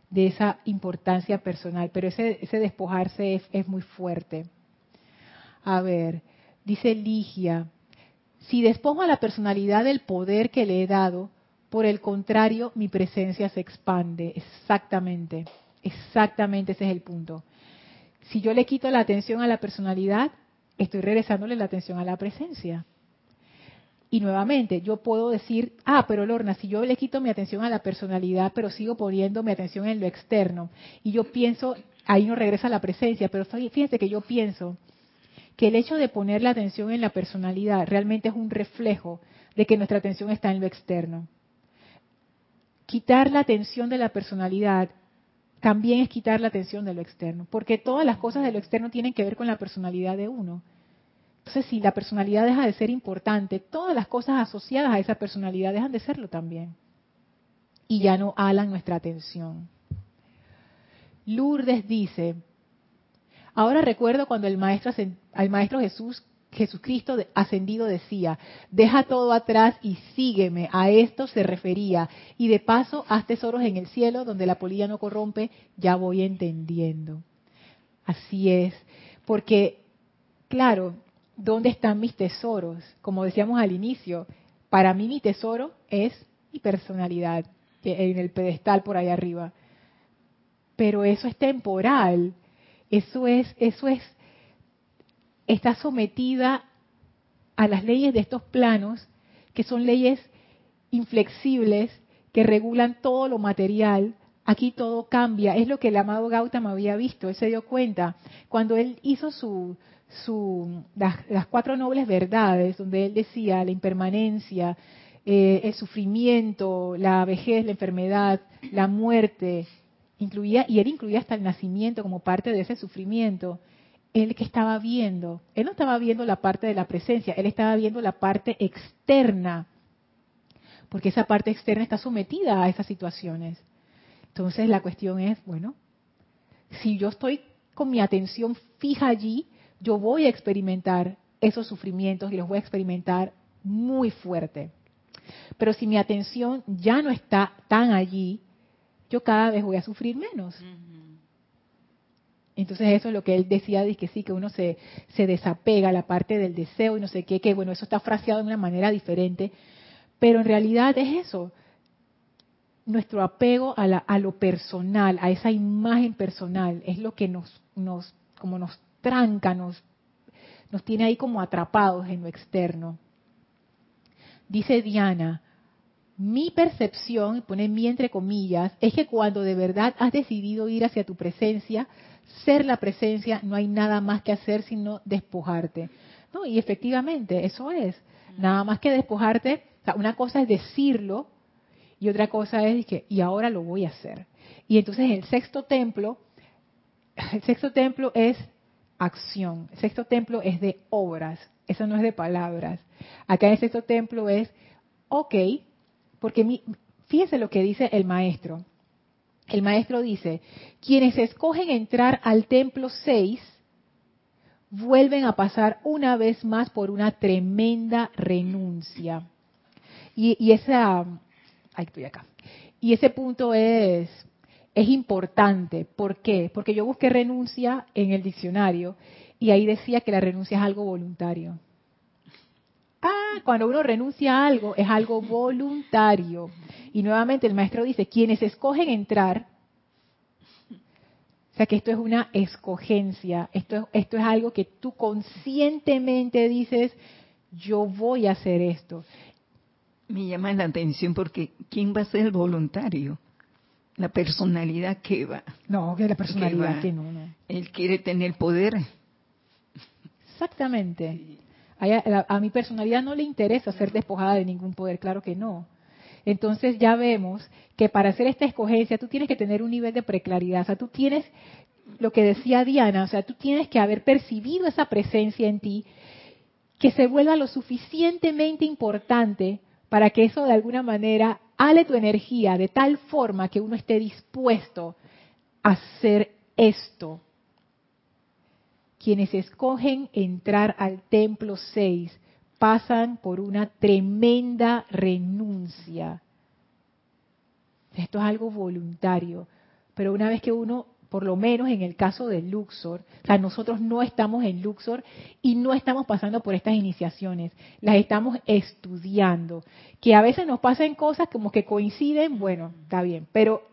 Speaker 1: de esa importancia personal, pero ese, despojarse es, es muy fuerte. A ver, dice Ligia, si despojo a la personalidad del poder que le he dado, por el contrario, mi presencia se expande. Exactamente, exactamente ese es el punto. Si yo le quito la atención a la personalidad, estoy regresándole la atención a la presencia. Y nuevamente, yo puedo decir, ah, pero Lorna, si yo le quito mi atención a la personalidad, pero sigo poniendo mi atención en lo externo, y yo pienso, ahí no regresa la presencia, pero fíjense que yo pienso que el hecho de poner la atención en la personalidad realmente es un reflejo de que nuestra atención está en lo externo. Quitar la atención de la personalidad también es quitar la atención de lo externo, porque todas las cosas de lo externo tienen que ver con la personalidad de uno. Entonces, si la personalidad deja de ser importante, todas las cosas asociadas a esa personalidad dejan de serlo también. Y ya no alan nuestra atención. Lourdes dice, ahora recuerdo cuando el maestro, al maestro Jesús, Jesucristo ascendido decía, deja todo atrás y sígueme, a esto se refería, y de paso haz tesoros en el cielo donde la polilla no corrompe, ya voy entendiendo. Así es, porque, claro, ¿dónde están mis tesoros? Como decíamos al inicio, para mí mi tesoro es mi personalidad, en el pedestal por ahí arriba. Pero eso es temporal. Eso es, eso es, está sometida a las leyes de estos planos, que son leyes inflexibles, que regulan todo lo material. Aquí todo cambia. Es lo que el amado Gautama había visto. Él se dio cuenta. Cuando él hizo su, su, las, cuatro nobles verdades, donde él decía la impermanencia, eh, el sufrimiento, la vejez, la enfermedad, la muerte, incluía, y él incluía hasta el nacimiento como parte de ese sufrimiento. Él que estaba viendo, él no estaba viendo la parte de la presencia, él estaba viendo la parte externa, porque esa parte externa está sometida a esas situaciones. Entonces la cuestión es, bueno, si yo estoy con mi atención fija allí, yo voy a experimentar esos sufrimientos y los voy a experimentar muy fuerte. Pero si mi atención ya no está tan allí, yo cada vez voy a sufrir menos. Entonces eso es lo que él decía, de que sí, que uno se, se desapega a la parte del deseo y no sé qué, que bueno, eso está fraseado de una manera diferente, pero en realidad es eso, nuestro apego a, la, a lo personal, a esa imagen personal, es lo que nos, nos, como nos tranca, nos, nos tiene ahí como atrapados en lo externo. Dice Diana, mi percepción, pone mi entre comillas, es que cuando de verdad has decidido ir hacia tu presencia, ser la presencia, no hay nada más que hacer sino despojarte. No, y efectivamente, eso es. Nada más que despojarte, una cosa es decirlo y otra cosa es que, y ahora lo voy a hacer. Y entonces el sexto templo, el sexto templo es acción. El sexto templo es de obras, eso no es de palabras. Acá en el sexto templo es, ok, porque mi, fíjese lo que dice el maestro. El maestro dice, quienes escogen entrar al templo 6 vuelven a pasar una vez más por una tremenda renuncia. Y, esa, estoy acá. Y ese punto es es importante. ¿Por qué? Porque yo busqué renuncia en el diccionario y ahí decía que la renuncia es algo voluntario. Ah, cuando uno renuncia a algo es algo voluntario. Y nuevamente el maestro dice, quienes escogen entrar, o sea que esto es una escogencia, esto, esto es algo que tú conscientemente dices, yo voy a hacer esto.
Speaker 2: Me llama la atención porque ¿quién va a ser el voluntario? la personalidad que va.
Speaker 1: No, que la personalidad que, no, no.
Speaker 2: Él quiere tener poder.
Speaker 1: Exactamente. A, mi personalidad no le interesa ser despojada de ningún poder, claro que no. Entonces ya vemos que para hacer esta escogencia tú tienes que tener un nivel de preclaridad, o sea, tú tienes lo que decía Diana, o sea, tú tienes que haber percibido esa presencia en ti que se vuelva lo suficientemente importante para que eso de alguna manera ale tu energía de tal forma que uno esté dispuesto a hacer esto quienes escogen entrar al templo 6 pasan por una tremenda renuncia. Esto es algo voluntario, pero una vez que uno, por lo menos en el caso del Luxor, o sea, nosotros no estamos en Luxor y no estamos pasando por estas iniciaciones, las estamos estudiando. Que a veces nos pasan cosas como que coinciden, bueno, está bien, pero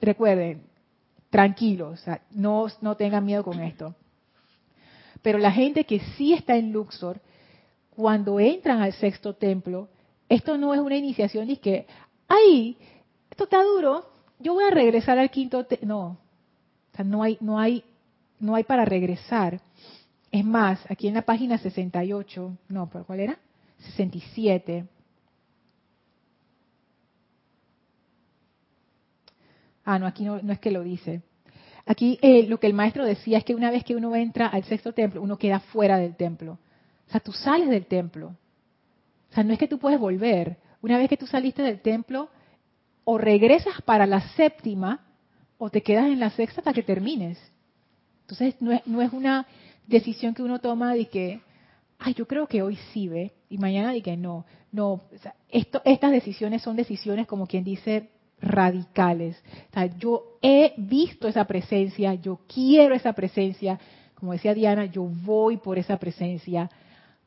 Speaker 1: recuerden, tranquilos, no, no tengan miedo con esto. Pero la gente que sí está en Luxor, cuando entran al sexto templo, esto no es una iniciación y que, ay, esto está duro, yo voy a regresar al quinto templo. No, no hay, no hay, no hay para regresar. Es más, aquí en la página 68, no, ¿por cuál era? 67. Ah, no, aquí no es que lo dice. Aquí eh, lo que el maestro decía es que una vez que uno entra al sexto templo, uno queda fuera del templo. O sea, tú sales del templo. O sea, no es que tú puedes volver. Una vez que tú saliste del templo, o regresas para la séptima, o te quedas en la sexta hasta que termines. Entonces, no es, no es una decisión que uno toma de que, ay, yo creo que hoy sí ve, y mañana de que no. No, o sea, esto, estas decisiones son decisiones como quien dice, radicales. yo he visto esa presencia, yo quiero esa presencia, como decía Diana, yo voy por esa presencia,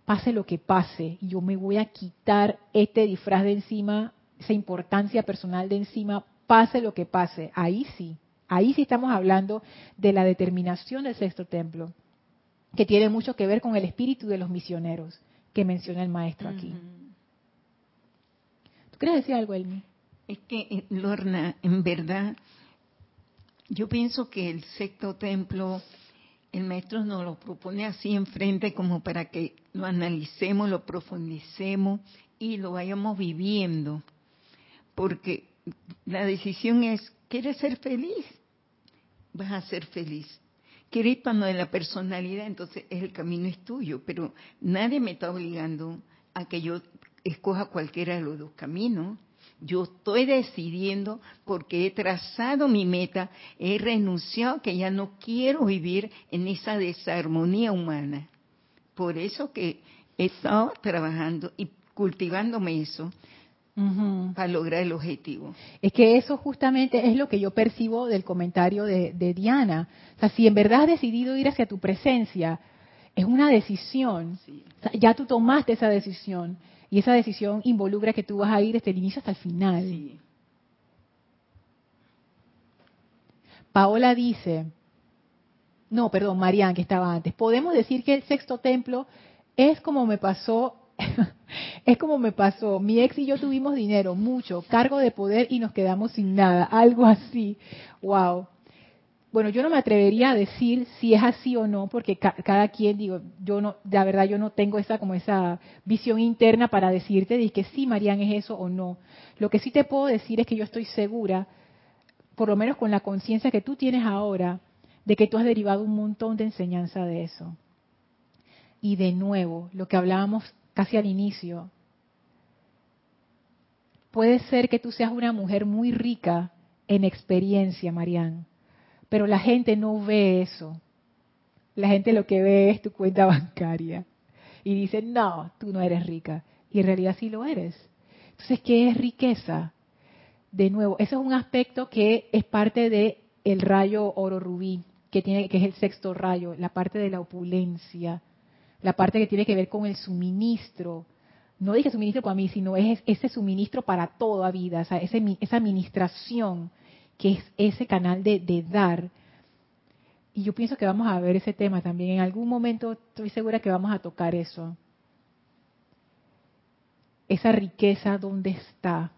Speaker 1: pase lo que pase, y yo me voy a quitar este disfraz de encima, esa importancia personal de encima, pase lo que pase. Ahí sí, ahí sí estamos hablando de la determinación del sexto templo, que tiene mucho que ver con el espíritu de los misioneros que menciona el maestro aquí. ¿Tú quieres decir algo, Elmi?
Speaker 2: Es que, eh, Lorna, en verdad, yo pienso que el sexto templo, el maestro nos lo propone así enfrente como para que lo analicemos, lo profundicemos y lo vayamos viviendo. Porque la decisión es, ¿quieres ser feliz? Vas a ser feliz. ¿Quieres cuando de la personalidad? Entonces el camino es tuyo, pero nadie me está obligando a que yo escoja cualquiera de los dos caminos. Yo estoy decidiendo porque he trazado mi meta, he renunciado que ya no quiero vivir en esa desarmonía humana. Por eso que he estado trabajando y cultivándome eso para lograr el objetivo.
Speaker 1: Es que eso justamente es lo que yo percibo del comentario de, Diana. O sea, si en verdad has decidido ir hacia tu presencia, es una decisión. ya tú tomaste esa decisión. Y esa decisión involucra que tú vas a ir desde el inicio hasta el final. Paola dice, no, perdón, Marian, que estaba antes, podemos decir que el sexto templo es como me pasó, [laughs] es como me pasó, mi ex y yo tuvimos dinero, mucho, cargo de poder y nos quedamos sin nada, algo así. Wow bueno, yo no me atrevería a decir si es así o no, porque cada quien, digo, yo no, la verdad yo no tengo esa como esa visión interna para decirte de que sí, Marían, es eso o no. Lo que sí te puedo decir es que yo estoy segura, por lo menos con la conciencia que tú tienes ahora, de que tú has derivado un montón de enseñanza de eso. Y de nuevo, lo que hablábamos casi al inicio, puede ser que tú seas una mujer muy rica en experiencia, Marían pero la gente no ve eso. La gente lo que ve es tu cuenta [laughs] bancaria. Y dice, no, tú no eres rica. Y en realidad sí lo eres. Entonces, ¿qué es riqueza? De nuevo, eso es un aspecto que es parte de el rayo oro rubí, que tiene que es el sexto rayo, la parte de la opulencia, la parte que tiene que ver con el suministro. No dije suministro para mí, sino es ese suministro para toda vida, o sea, esa administración que es ese canal de, dar. Y yo pienso que vamos a ver ese tema también. En algún momento estoy segura que vamos a tocar eso. Esa riqueza, ¿dónde está?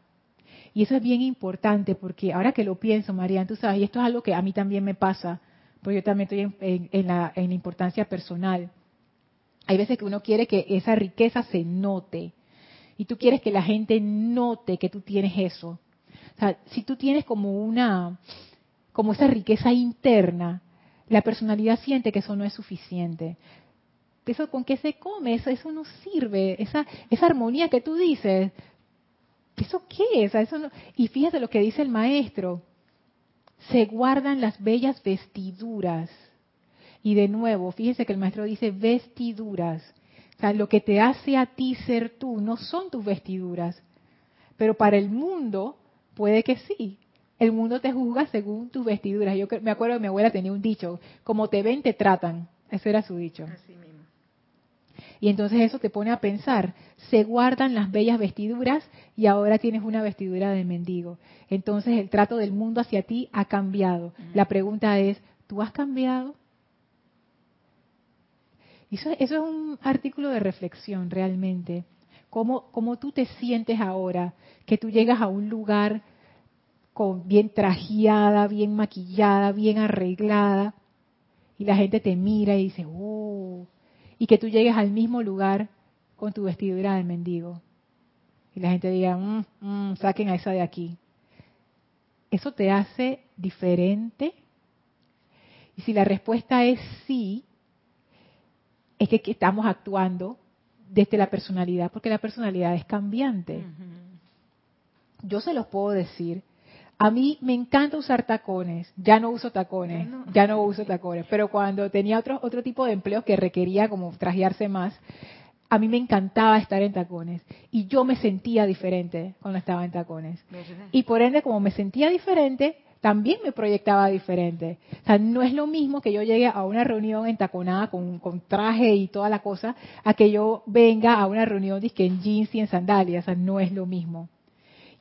Speaker 1: Y eso es bien importante porque ahora que lo pienso, María, tú sabes, y esto es algo que a mí también me pasa, porque yo también estoy en, la, en la importancia personal. Hay veces que uno quiere que esa riqueza se note. Y tú quieres que la gente note que tú tienes eso. Si tú tienes como una, como esa riqueza interna, la personalidad siente que eso no es suficiente. ¿Eso con qué se come? Eso, eso no sirve. Esa, esa armonía que tú dices, ¿eso qué es? Eso no... Y fíjate lo que dice el maestro. Se guardan las bellas vestiduras. Y de nuevo, fíjese que el maestro dice vestiduras. O sea, lo que te hace a ti ser tú no son tus vestiduras. Pero para el mundo puede que sí. El mundo te juzga según tus vestiduras. Yo me acuerdo que mi abuela tenía un dicho, como te ven, te tratan. Ese era su dicho. Así mismo. Y entonces eso te pone a pensar, se guardan las bellas vestiduras y ahora tienes una vestidura de mendigo. Entonces el trato del mundo hacia ti ha cambiado. La pregunta es, ¿tú has cambiado? Eso, eso es un artículo de reflexión realmente. ¿Cómo, ¿Cómo tú te sientes ahora que tú llegas a un lugar con bien trajeada, bien maquillada, bien arreglada, y la gente te mira y dice, oh, y que tú llegues al mismo lugar con tu vestidura de mendigo. Y la gente diga, mm, mm, saquen a esa de aquí. ¿Eso te hace diferente? Y si la respuesta es sí, es que, estamos actuando desde la personalidad, porque la personalidad es cambiante. Yo se los puedo decir, a mí me encanta usar tacones. Ya no uso tacones, ya no uso tacones. Pero cuando tenía otro, otro tipo de empleos que requería como trajearse más, a mí me encantaba estar en tacones. Y yo me sentía diferente cuando estaba en tacones. Y por ende, como me sentía diferente, también me proyectaba diferente. O sea, no es lo mismo que yo llegue a una reunión entaconada con, con traje y toda la cosa, a que yo venga a una reunión disque en jeans y en sandalias. O sea, no es lo mismo.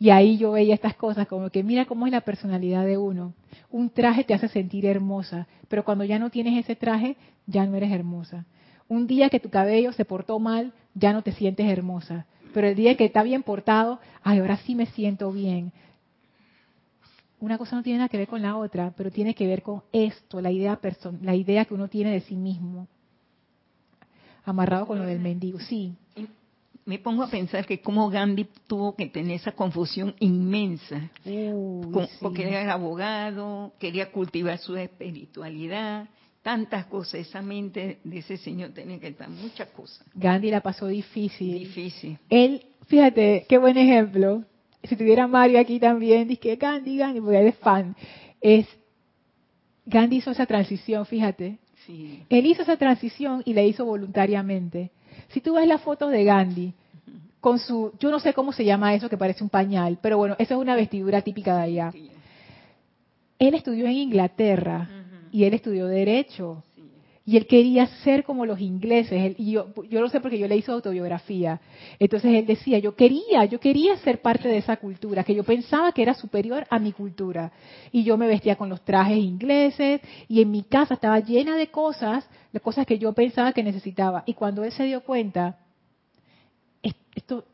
Speaker 1: Y ahí yo veía estas cosas como que mira cómo es la personalidad de uno. Un traje te hace sentir hermosa, pero cuando ya no tienes ese traje, ya no eres hermosa. Un día que tu cabello se portó mal, ya no te sientes hermosa. Pero el día que está bien portado, ay, ahora sí me siento bien. Una cosa no tiene nada que ver con la otra, pero tiene que ver con esto, la idea, la idea que uno tiene de sí mismo. Amarrado con lo del mendigo. Sí
Speaker 2: me pongo a pensar que como Gandhi tuvo que tener esa confusión inmensa, porque era abogado, quería cultivar su espiritualidad, tantas cosas, esa mente de ese señor tenía que estar muchas cosas.
Speaker 1: Gandhi la pasó difícil.
Speaker 2: Difícil.
Speaker 1: Él, fíjate, qué buen ejemplo. Si tuviera Mario aquí también, dice que Gandhi, Gandhi, porque él es fan. Es, Gandhi hizo esa transición, fíjate. Sí. Él hizo esa transición y la hizo voluntariamente si tú ves las fotos de Gandhi, con su, yo no sé cómo se llama eso que parece un pañal, pero bueno, esa es una vestidura típica de allá. Él estudió en Inglaterra y él estudió Derecho y él quería ser como los ingleses. y yo, yo lo sé porque yo le hice autobiografía. Entonces él decía, yo quería, yo quería ser parte de esa cultura, que yo pensaba que era superior a mi cultura. Y yo me vestía con los trajes ingleses y en mi casa estaba llena de cosas, de cosas que yo pensaba que necesitaba. Y cuando él se dio cuenta, esto,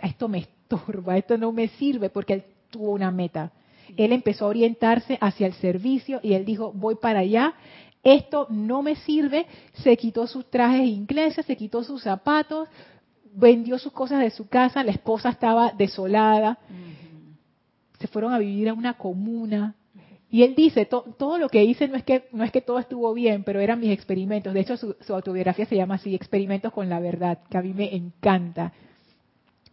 Speaker 1: esto me estorba, esto no me sirve porque él tuvo una meta. Él empezó a orientarse hacia el servicio y él dijo, voy para allá esto no me sirve, se quitó sus trajes ingleses, se quitó sus zapatos, vendió sus cosas de su casa, la esposa estaba desolada, se fueron a vivir a una comuna. Y él dice, todo lo que hice no es que no es que todo estuvo bien, pero eran mis experimentos. De hecho, su, su autobiografía se llama así, Experimentos con la Verdad, que a mí me encanta.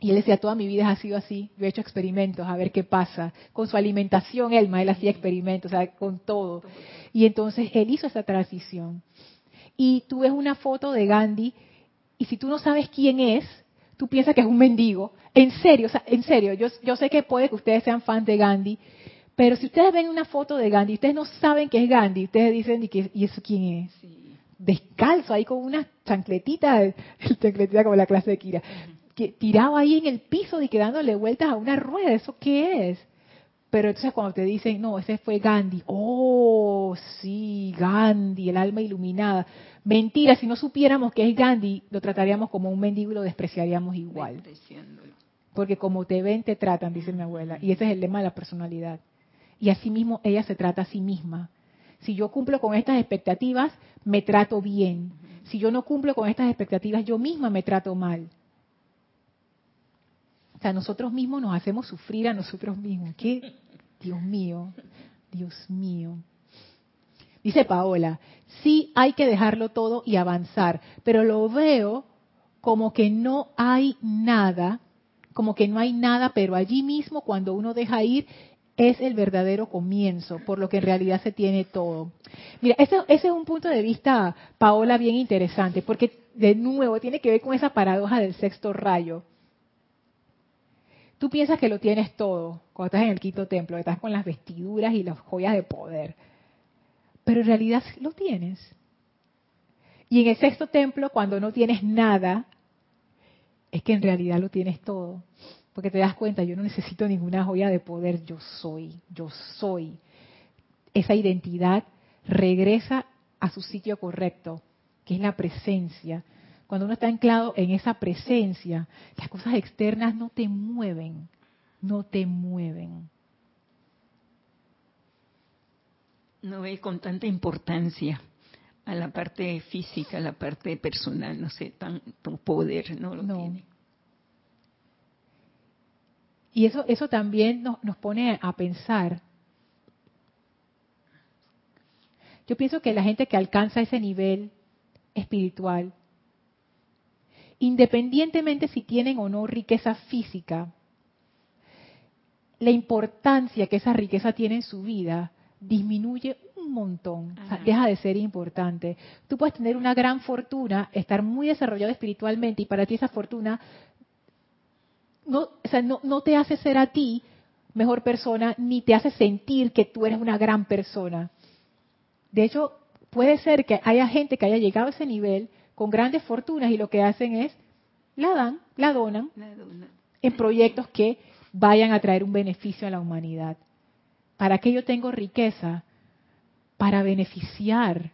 Speaker 1: Y él decía, toda mi vida ha sido así, yo he hecho experimentos, a ver qué pasa. Con su alimentación, Elma, él hacía experimentos, o sea, con todo. Y entonces él hizo esa transición. Y tú ves una foto de Gandhi, y si tú no sabes quién es, tú piensas que es un mendigo. En serio, o sea, en serio, yo, yo sé que puede que ustedes sean fans de Gandhi, pero si ustedes ven una foto de Gandhi, ustedes no saben que es Gandhi, ustedes dicen, ¿y, eso quién es? Descalzo, ahí con una chancletita, [laughs] chancletita como la clase de Kira, que tirado ahí en el piso y quedándole vueltas a una rueda, ¿eso qué es? Pero entonces cuando te dicen, no, ese fue Gandhi, oh, sí, Gandhi, el alma iluminada. Mentira, si no supiéramos que es Gandhi, lo trataríamos como un mendigo y lo despreciaríamos igual. Porque como te ven, te tratan, dice mi abuela. Y ese es el lema de la personalidad. Y así mismo ella se trata a sí misma. Si yo cumplo con estas expectativas, me trato bien. si yo no cumplo con estas expectativas, yo misma me trato mal. Sea, nosotros mismos nos hacemos sufrir a nosotros mismos. ¿Qué? Dios mío, Dios mío. Dice Paola, sí hay que dejarlo todo y avanzar, pero lo veo como que no hay nada, como que no hay nada, pero allí mismo cuando uno deja ir es el verdadero comienzo, por lo que en realidad se tiene todo. Mira, ese, ese, es un punto de vista, Paola, bien interesante, porque de nuevo tiene que ver con esa paradoja del sexto rayo. Tú piensas que lo tienes todo cuando estás en el quinto templo, estás con las vestiduras y las joyas de poder, pero en realidad lo tienes. Y en el sexto templo, cuando no tienes nada, es que en realidad lo tienes todo. Porque te das cuenta, yo no necesito ninguna joya de poder, yo soy, yo soy. Esa identidad regresa a su sitio correcto, que es la presencia. Cuando uno está anclado en esa presencia, las cosas externas no te mueven, no te mueven.
Speaker 2: No ve con tanta importancia a la parte física, a la parte personal, no sé, tanto poder no lo tiene.
Speaker 1: Y eso, eso también nos, nos pone a pensar. Yo pienso que la gente que alcanza ese nivel espiritual, independientemente si tienen o no riqueza física, la importancia que esa riqueza tiene en su vida disminuye un montón, deja de ser importante. Tú puedes tener una gran fortuna, estar muy desarrollado espiritualmente y para ti esa fortuna no, o sea, no, no te hace ser a ti mejor persona ni te hace sentir que tú eres una gran persona. De hecho, puede ser que haya gente que haya llegado a ese nivel con grandes fortunas y lo que hacen es la dan, la donan en proyectos que vayan a traer un beneficio a la humanidad. ¿Para qué yo tengo riqueza? Para beneficiar.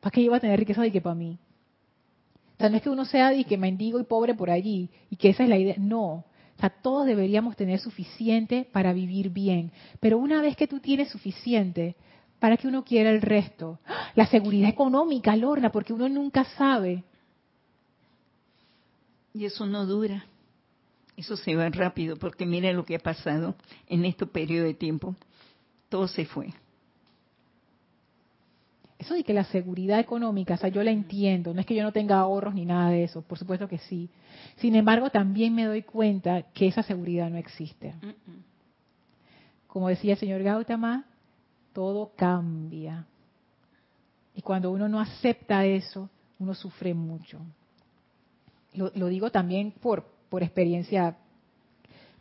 Speaker 1: ¿Para qué yo voy a tener riqueza de que para mí? O sea, no es que uno sea y que mendigo y pobre por allí y que esa es la idea. No. O sea, todos deberíamos tener suficiente para vivir bien. Pero una vez que tú tienes suficiente, ¿para qué uno quiera el resto? La seguridad económica, Lorna, porque uno nunca sabe.
Speaker 2: Y eso no dura. Eso se va rápido, porque mire lo que ha pasado en este periodo de tiempo. Todo se fue.
Speaker 1: Eso de que la seguridad económica, o sea, yo la entiendo, no es que yo no tenga ahorros ni nada de eso, por supuesto que sí. Sin embargo, también me doy cuenta que esa seguridad no existe. Como decía el señor Gautama, todo cambia. Y cuando uno no acepta eso, uno sufre mucho. Lo, lo digo también por, por experiencia,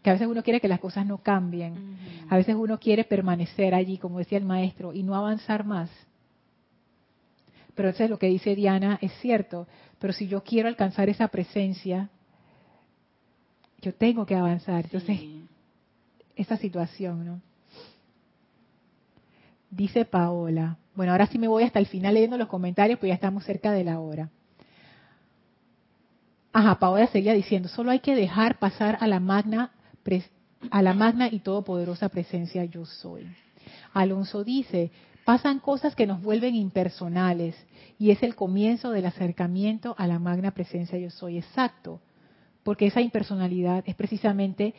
Speaker 1: que a veces uno quiere que las cosas no cambien, a veces uno quiere permanecer allí, como decía el maestro, y no avanzar más. Pero eso es lo que dice Diana, es cierto, pero si yo quiero alcanzar esa presencia, yo tengo que avanzar. Entonces, esa situación, ¿no? Dice Paola. Bueno, ahora sí me voy hasta el final leyendo los comentarios, pues ya estamos cerca de la hora. Ajá, Paola seguía diciendo, solo hay que dejar pasar a la magna, a la magna y todopoderosa presencia yo soy. Alonso dice, pasan cosas que nos vuelven impersonales y es el comienzo del acercamiento a la magna presencia yo soy. Exacto, porque esa impersonalidad es precisamente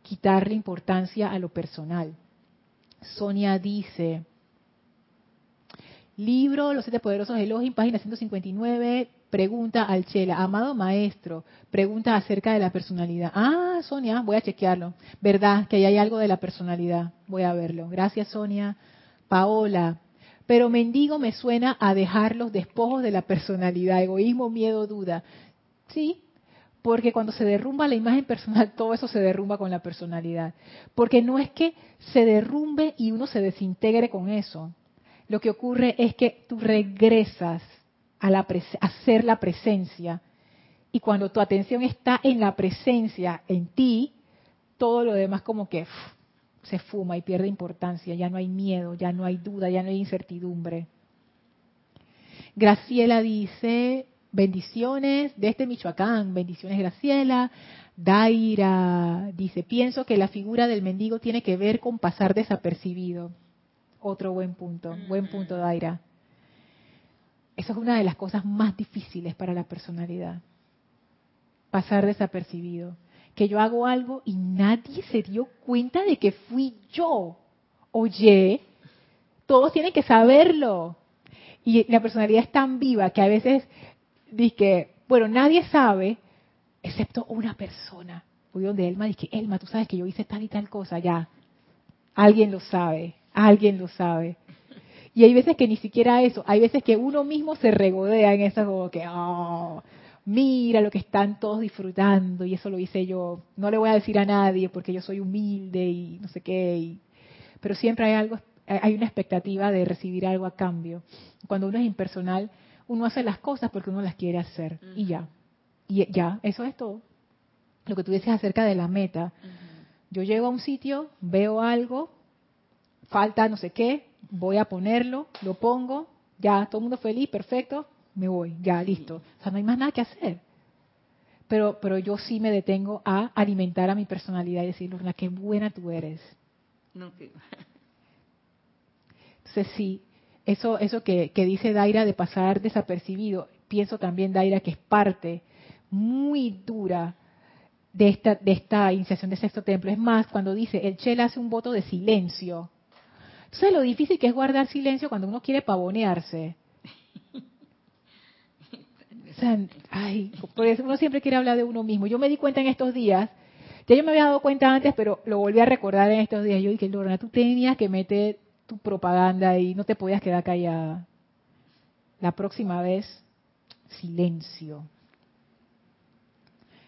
Speaker 1: quitarle importancia a lo personal. Sonia dice, libro Los siete poderosos Elohim, página 159, pregunta al Chela, amado maestro, pregunta acerca de la personalidad. Ah, Sonia, voy a chequearlo. ¿Verdad que ahí hay algo de la personalidad? Voy a verlo. Gracias, Sonia. Paola, pero mendigo me suena a dejar los despojos de la personalidad, egoísmo, miedo, duda. Sí, porque cuando se derrumba la imagen personal, [laughs] todo eso se derrumba con la personalidad. Porque no es que se derrumbe y uno se desintegre con eso. Lo que ocurre es que tú regresas a, ser la presencia. Y cuando tu atención está en la presencia, en ti, todo lo demás como que se fuma y pierde importancia, ya no hay miedo, ya no hay duda, ya no hay incertidumbre. Graciela dice, bendiciones desde Michoacán, bendiciones Graciela. Daira dice, pienso que la figura del mendigo tiene que ver con pasar desapercibido. Otro buen punto, buen punto Daira. Eso es una de las cosas más difíciles para la personalidad. Pasar desapercibido. Que yo hago algo y nadie se dio cuenta de que fui yo. Oye, todos tienen que saberlo. Y la personalidad es tan viva que a veces dice, bueno, nadie sabe, excepto una persona. Voy donde Elma, dice, Elma, tú sabes que yo hice tal y tal cosa, ya. Alguien lo sabe, alguien lo sabe. Y hay veces que ni siquiera eso, hay veces que uno mismo se regodea en eso como que, oh, mira lo que están todos disfrutando y eso lo hice yo. No le voy a decir a nadie porque yo soy humilde y no sé qué. pero siempre hay algo, hay una expectativa de recibir algo a cambio. Cuando uno es impersonal, uno hace las cosas porque uno las quiere hacer y ya. Y ya, eso es todo. Lo que tú dices acerca de la meta. Yo llego a un sitio, veo algo, falta no sé qué, voy a ponerlo, lo pongo, ya, todo el mundo feliz, perfecto, me voy, ya, listo. O sea, no hay más nada que hacer. Pero, pero yo sí me detengo a alimentar a mi personalidad y decir, Lorna, qué buena tú eres. No, Entonces sí, eso, eso que, que dice Daira de pasar desapercibido, pienso también, Daira, que es parte muy dura de esta, de esta iniciación de sexto templo. Es más, cuando dice, el Chel hace un voto de silencio. ¿Sabes lo difícil que es guardar silencio cuando uno quiere pavonearse? O sea, ay, uno siempre quiere hablar de uno mismo. Yo me di cuenta en estos días, ya yo me había dado cuenta antes, pero lo volví a recordar en estos días. Yo dije, Lorna, tú tenías que meter propaganda y no te podías quedar callada. La próxima vez, silencio.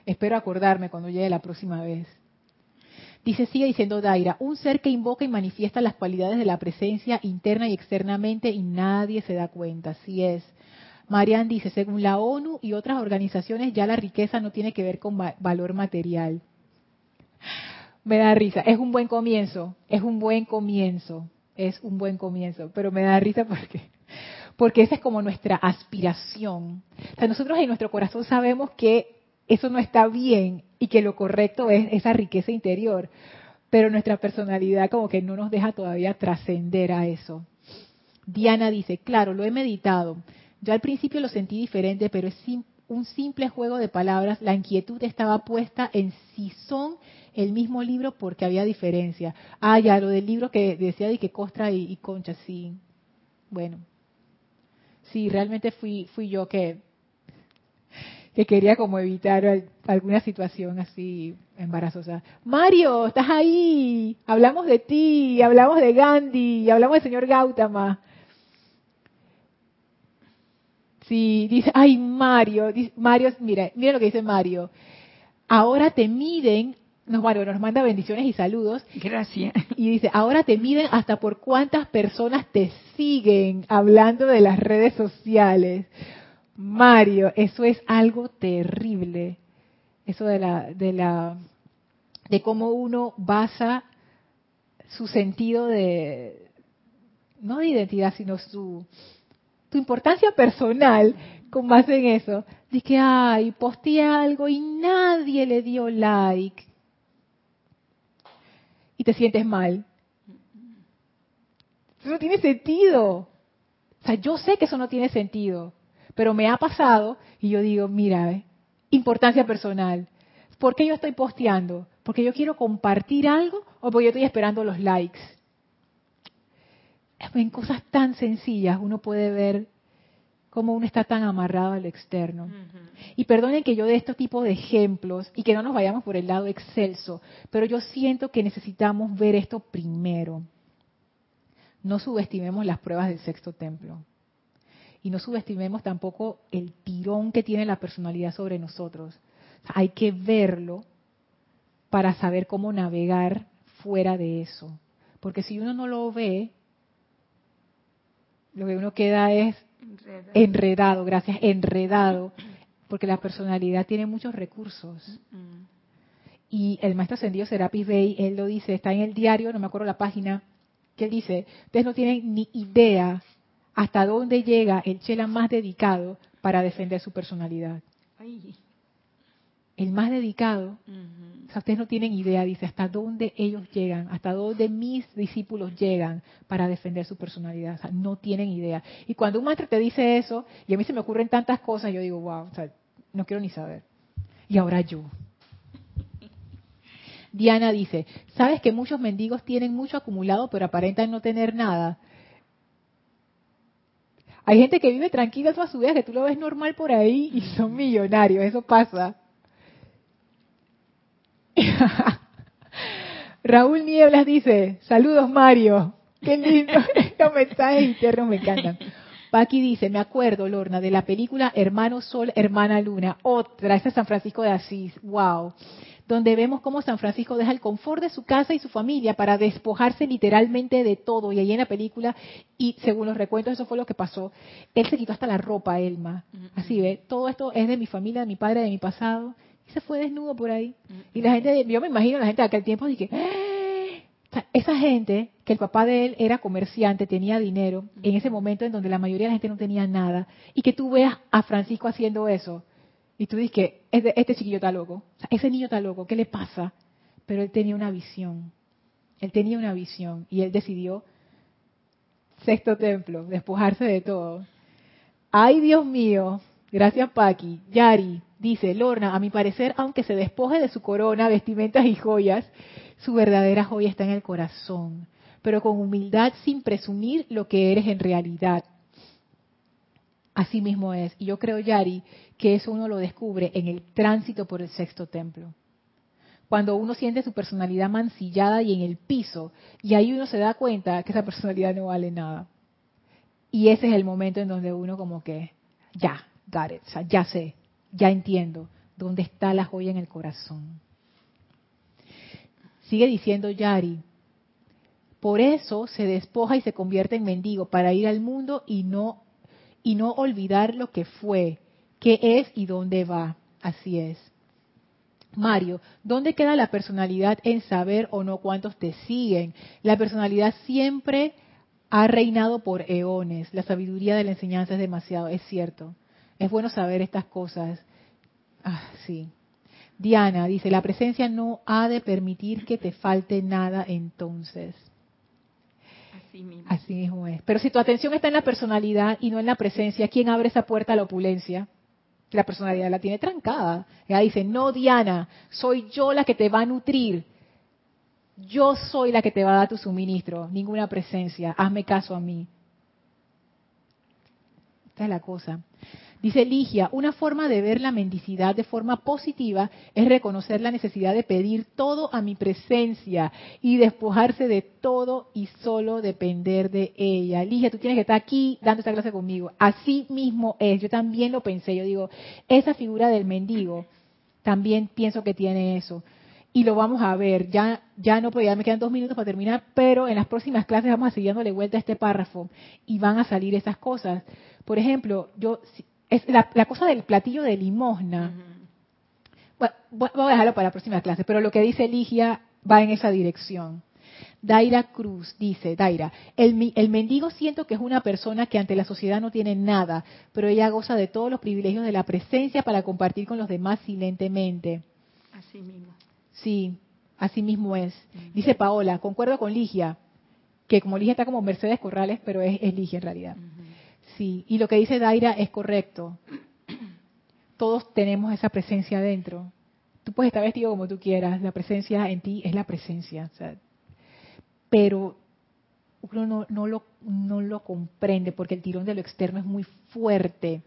Speaker 1: Espero acordarme cuando llegue la próxima vez. Dice, sigue diciendo Daira, un ser que invoca y manifiesta las cualidades de la presencia interna y externamente y nadie se da cuenta. Así es. Marian dice, según la ONU y otras organizaciones, ya la riqueza no tiene que ver con valor material. Me da risa. Es un buen comienzo. Es un buen comienzo. Es un buen comienzo. Pero me da risa porque, porque esa es como nuestra aspiración. O sea, nosotros en nuestro corazón sabemos que eso no está bien y que lo correcto es esa riqueza interior. Pero nuestra personalidad como que no nos deja todavía trascender a eso. Diana dice, claro, lo he meditado. Yo al principio lo sentí diferente, pero es un simple juego de palabras. La inquietud estaba puesta en si son el mismo libro porque había diferencia. Ah, ya, lo del libro que decía de que Costra y, y Concha, sí. Bueno, sí, realmente fui, fui yo que que quería como evitar alguna situación así embarazosa. Mario, estás ahí. Hablamos de ti, hablamos de Gandhi, hablamos del señor Gautama. Sí, dice, ay Mario, Mario, mira, mira lo que dice Mario. Ahora te miden, nos, Mario nos manda bendiciones y saludos.
Speaker 2: Gracias. [laughs]
Speaker 1: Y dice, ahora te miden hasta por cuántas personas te siguen hablando de las redes sociales. Mario, eso es algo terrible. Eso de la, de la, de cómo uno basa su sentido de, no de identidad, sino su, su importancia personal con base en eso. Dice, ay, posteé algo y nadie le dio like. Y te sientes mal. Eso no tiene sentido. O sea, yo sé que eso no tiene sentido. Pero me ha pasado y yo digo, mira, importancia personal. ¿Por qué yo estoy posteando? ¿Porque yo quiero compartir algo o porque yo estoy esperando los likes? En cosas tan sencillas uno puede ver cómo uno está tan amarrado al externo. Y perdonen que yo dé este tipo de ejemplos y que no nos vayamos por el lado excelso, pero yo siento que necesitamos ver esto primero. No subestimemos las pruebas del sexto templo y no subestimemos tampoco el tirón que tiene la personalidad sobre nosotros. hay que verlo para saber cómo navegar fuera de eso. Porque si uno no lo ve, lo que uno queda es enredado, gracias, enredado, porque la personalidad tiene muchos recursos. Y el maestro ascendido Serapis Bey, él lo dice, está en el diario, no me acuerdo la página, que él dice, ustedes no tienen ni idea hasta dónde llega el chela más dedicado para defender su personalidad. El más dedicado sea, ustedes no tienen idea, dice, hasta dónde ellos llegan, hasta dónde mis discípulos llegan para defender su personalidad. O sea, no tienen idea. Y cuando un maestro te dice eso, y a mí se me ocurren tantas cosas, yo digo, wow, o sea, no quiero ni saber. Y ahora yo. [laughs] Diana dice, ¿sabes que muchos mendigos tienen mucho acumulado pero aparentan no tener nada? Hay gente que vive tranquila toda su vida, que tú lo ves normal por ahí y son millonarios, eso pasa. [laughs] Raúl Nieblas dice, saludos Mario, qué lindo, [laughs] los mensajes internos me encantan. Paqui dice, me acuerdo, Lorna, de la película Hermano Sol, Hermana Luna, otra, esa es San Francisco de Asís, wow, donde vemos cómo San Francisco deja el confort de su casa y su familia para despojarse literalmente de todo, y ahí en la película, y según los recuentos, eso fue lo que pasó, él se quitó hasta la ropa, Elma, así ve, todo esto es de mi familia, de mi padre, de mi pasado, y se fue desnudo por ahí. Y la gente, yo me imagino la gente de aquel tiempo, dije, ¡Ah! esa gente, que el papá de él era comerciante, tenía dinero, en ese momento en donde la mayoría de la gente no tenía nada, y que tú veas a Francisco haciendo eso, y tú dices que este, este chiquillo está loco, ese niño está loco, ¿qué le pasa? Pero él tenía una visión, él tenía una visión, y él decidió, sexto templo, despojarse de todo. Ay, Dios mío, gracias Paqui, Yari, Dice Lorna, a mi parecer, aunque se despoje de su corona, vestimentas y joyas, su verdadera joya está en el corazón, pero con humildad sin presumir lo que eres en realidad. Así mismo es. Y yo creo, Yari, que eso uno lo descubre en el tránsito por el sexto templo. Cuando uno siente su personalidad mancillada y en el piso, y ahí uno se da cuenta que esa personalidad no vale nada. Y ese es el momento en donde uno como que, ya, got it, ya sé, ya entiendo dónde está la joya en el corazón. Sigue diciendo Yari, por eso se despoja y se convierte en mendigo para ir al mundo y no y no olvidar lo que fue, qué es y dónde va. Así es. Mario, ¿dónde queda la personalidad en saber o no cuántos te siguen? La personalidad siempre ha reinado por eones. La sabiduría de la enseñanza es demasiado, es cierto. Es bueno saber estas cosas. Ah, sí. Diana dice, la presencia no ha de permitir que te falte nada entonces.
Speaker 2: Así mismo.
Speaker 1: Así mismo es. Pero si tu atención está en la personalidad y no en la presencia, ¿quién abre esa puerta a la opulencia? La personalidad la tiene trancada. Ella dice, no Diana, soy yo la que te va a nutrir. Yo soy la que te va a dar tu suministro, ninguna presencia. Hazme caso a mí. Esta es la cosa. Dice Ligia, una forma de ver la mendicidad de forma positiva es reconocer la necesidad de pedir todo a mi presencia y despojarse de todo y solo depender de ella. Ligia, tú tienes que estar aquí dando esta clase conmigo. Así mismo es, yo también lo pensé, yo digo, esa figura del mendigo, también pienso que tiene eso. Y lo vamos a ver, ya, ya no, pues ya me quedan dos minutos para terminar, pero en las próximas clases vamos a seguir dándole vuelta a este párrafo y van a salir esas cosas. Por ejemplo, yo es la, cosa del platillo de limosna. bueno, voy a dejarlo para la próxima clase, pero lo que dice Ligia va en esa dirección. Daira Cruz dice, Daira, el, el, mendigo siento que es una persona que ante la sociedad no tiene nada, pero ella goza de todos los privilegios de la presencia para compartir con los demás silentemente.
Speaker 2: Así mismo.
Speaker 1: Sí, así mismo es. Dice Paola, concuerdo con Ligia, que como Ligia está como Mercedes Corrales, pero es, Ligia en realidad. Sí, y lo que dice Daira es correcto. Todos tenemos esa presencia adentro. Tú puedes estar vestido como tú quieras, la presencia en ti es la presencia. pero uno no, lo comprende porque el tirón de lo externo es muy fuerte.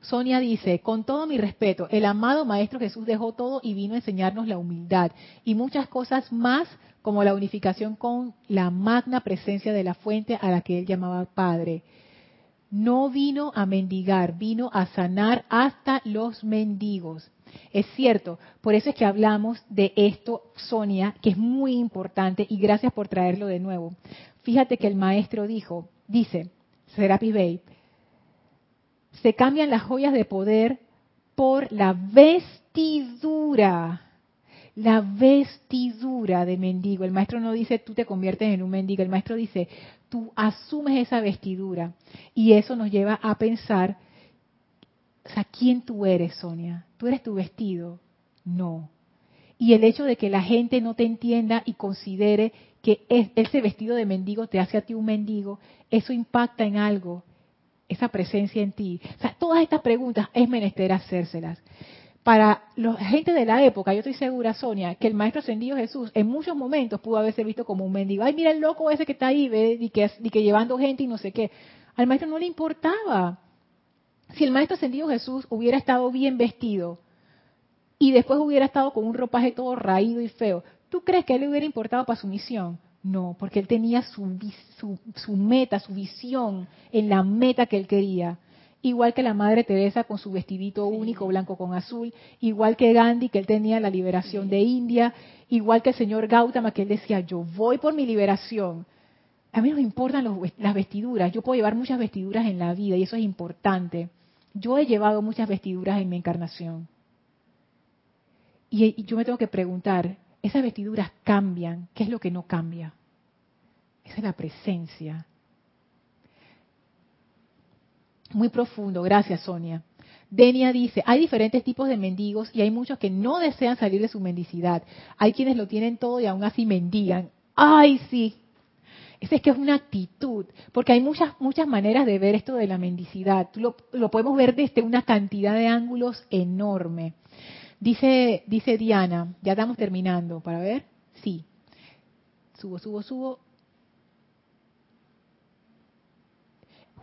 Speaker 1: Sonia dice, con todo mi respeto, el amado Maestro Jesús dejó todo y vino a enseñarnos la humildad y muchas cosas más como la unificación con la magna presencia de la fuente a la que él llamaba Padre. No vino a mendigar, vino a sanar hasta los mendigos. Es cierto, por eso es que hablamos de esto, Sonia, que es muy importante y gracias por traerlo de nuevo. Fíjate que el maestro dijo, dice, Serapis Bey, se cambian las joyas de poder por la vestidura la vestidura de mendigo. El maestro no dice tú te conviertes en un mendigo, el maestro dice tú asumes esa vestidura. Y eso nos lleva a pensar, o ¿quién tú eres, Sonia? Tú eres tu vestido. No. Y el hecho de que la gente no te entienda y considere que ese vestido de mendigo te hace a ti un mendigo, eso impacta en algo, esa presencia en ti. O sea, todas estas preguntas es menester hacérselas. Para la gente de la época, yo estoy segura, Sonia, que el Maestro Ascendido Jesús en muchos momentos pudo haberse visto como un mendigo. Ay, mira el loco ese que está ahí, ve, y que, que llevando gente y no sé qué. Al Maestro no le importaba. Si el Maestro Ascendido Jesús hubiera estado bien vestido y después hubiera estado con un ropaje todo raído y feo, ¿Tú crees que a él le hubiera importado para su misión? No, porque él tenía su, su, meta, su visión en la meta que él quería. Igual que la Madre Teresa con su vestidito único blanco con azul, igual que Gandhi que él tenía la liberación de India, igual que el señor Gautama que él decía, yo voy por mi liberación. A mí no me importan las vestiduras, yo puedo llevar muchas vestiduras en la vida y eso es importante. Yo he llevado muchas vestiduras en mi encarnación. y yo me tengo que preguntar, esas vestiduras cambian. ¿Qué es lo que no cambia? Esa es la presencia. Muy profundo, gracias Sonia. Denia dice, hay diferentes tipos de mendigos y hay muchos que no desean salir de su mendicidad. Hay quienes lo tienen todo y aún así mendigan. ¡Ay, sí! Esa es que es una actitud, porque hay muchas, muchas maneras de ver esto de la mendicidad. Lo, lo podemos ver desde una cantidad de ángulos enorme. Dice, dice Diana, ya estamos terminando, para ver. Sí. Subo, subo, subo.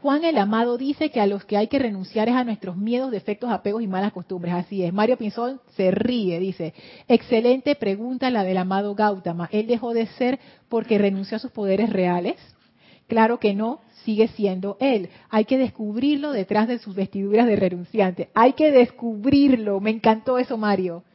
Speaker 1: Juan el Amado dice que a los que hay que renunciar es a nuestros miedos, defectos, apegos y malas costumbres. Así es. Mario Pinzón se ríe, dice. Excelente pregunta la del amado Gautama. ¿Él dejó de ser porque renunció a sus poderes reales? Claro que no, sigue siendo él. Hay que descubrirlo detrás de sus vestiduras de renunciante. Hay que descubrirlo. Me encantó eso, Mario.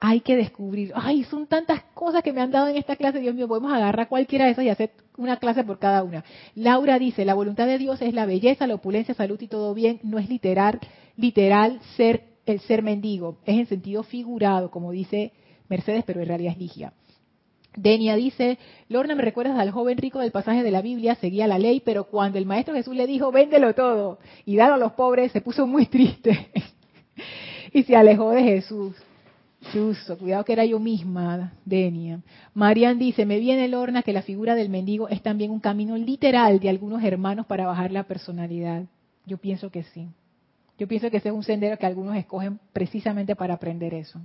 Speaker 1: Hay que descubrirlo. Ay, son tantas cosas que me han dado en esta clase. Dios mío, podemos agarrar cualquiera de esas y hacer una clase por cada una. Laura dice, la voluntad de Dios es la belleza, la opulencia, salud y todo bien. No es literal, literal ser el ser mendigo. Es en sentido figurado, como dice Mercedes, pero en realidad es Ligia. Denia dice, Lorna, me recuerdas al joven rico del pasaje de la Biblia, seguía la ley, pero cuando el maestro Jesús le dijo, véndelo todo y dalo a los pobres, se puso muy triste [laughs] y se alejó de Jesús. Chuso, cuidado que era yo misma, Denia. Marian dice, me viene Lorna que la figura del mendigo es también un camino literal de algunos hermanos para bajar la personalidad. Yo pienso que sí. Yo pienso que ese es un sendero que algunos escogen precisamente para aprender eso.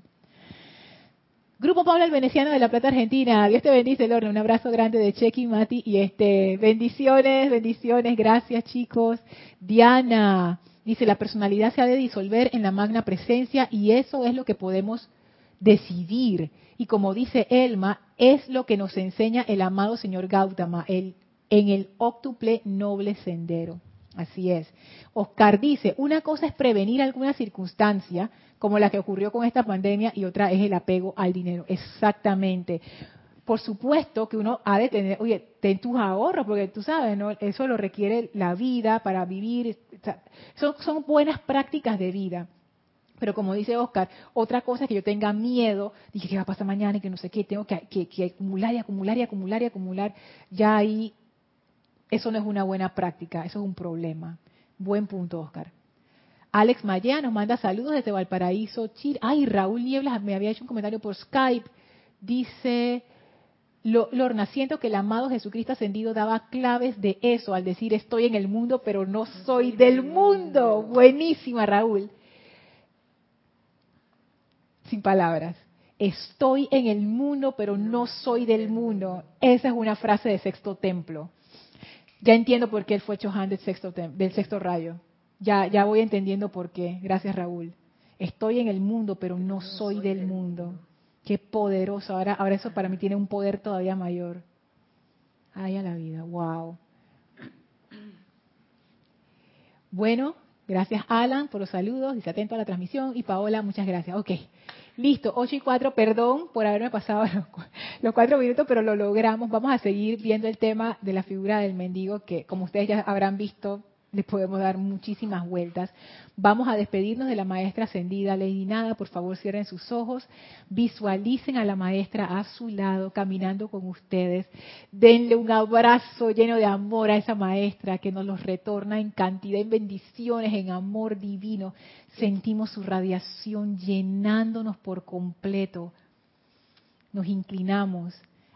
Speaker 1: Grupo Pablo el Veneciano de La Plata, Argentina. Dios te bendice, Lorna. Un abrazo grande de Chequi, Mati. Y este, bendiciones, bendiciones. Gracias, chicos. Diana dice, la personalidad se ha de disolver en la magna presencia y eso es lo que podemos decidir. Y como dice Elma, es lo que nos enseña el amado señor Gautama el, en el óctuple noble sendero. Así es. Oscar dice, una cosa es prevenir alguna circunstancia, como la que ocurrió con esta pandemia, y otra es el apego al dinero. Exactamente. Por supuesto que uno ha de tener, oye, ten tus ahorros, porque tú sabes, ¿no? Eso lo requiere la vida para vivir. son, son buenas prácticas de vida. Pero como dice Oscar, otra cosa es que yo tenga miedo, dije, ¿qué va a pasar mañana? Y que no sé qué, tengo que, que, que acumular y acumular y acumular y acumular. Ya ahí eso no es una buena práctica, eso es un problema. Buen punto, Oscar. Alex Maya nos manda saludos desde Valparaíso, Chile. Ay, Raúl Nieblas me había hecho un comentario por Skype. Dice, Lorna, siento que el amado Jesucristo ascendido daba claves de eso al decir estoy en el mundo, pero no soy del mundo. Buenísima, Raúl. Sin palabras. Estoy en el mundo, pero no soy del mundo. Esa es una frase de sexto templo. Ya entiendo por qué él fue Chohan del sexto, del sexto rayo. Ya, ya voy entendiendo por qué. Gracias, Raúl. Estoy en el mundo, pero no soy del mundo. Qué poderoso. Ahora, ahora eso para mí tiene un poder todavía mayor. Ay, a la vida. Wow. Bueno, gracias Alan por los saludos. Dice atento a la transmisión. Y Paola, muchas gracias. Ok. Listo, 8 y 4, perdón por haberme pasado [laughs] los, cuatro minutos, pero lo logramos. Vamos a seguir viendo el tema de la figura del mendigo, que como ustedes ya habrán visto, le podemos dar muchísimas vueltas. Vamos a despedirnos de la maestra ascendida Lady Nada. Por favor, cierren sus ojos. Visualicen a la maestra a su lado, caminando con ustedes. Denle un abrazo lleno de amor a esa maestra que nos los retorna en cantidad, en bendiciones, en amor divino. Sentimos su radiación llenándonos por completo. Nos inclinamos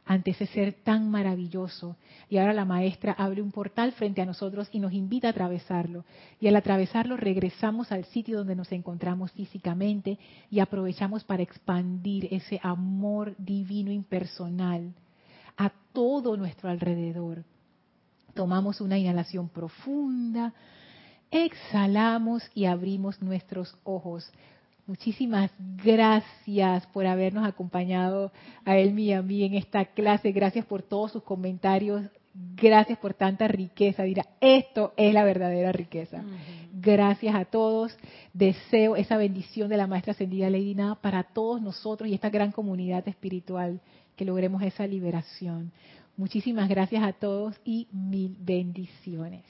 Speaker 1: ante ese ser tan maravilloso. Y ahora la maestra abre un portal frente a nosotros y nos invita a atravesarlo. Y al atravesarlo regresamos al sitio donde nos encontramos físicamente y aprovechamos para expandir ese amor divino impersonal a todo nuestro alrededor. Tomamos una inhalación profunda, exhalamos y abrimos nuestros ojos. Muchísimas gracias por habernos acompañado a él y a mí en esta clase. Gracias por todos sus comentarios. Gracias por tanta riqueza. Dirá, esto es la verdadera riqueza. Gracias a todos. Deseo esa bendición de la Maestra Ascendida Lady Nada para todos nosotros y esta gran comunidad espiritual, que logremos esa liberación. Muchísimas gracias a todos y mil bendiciones.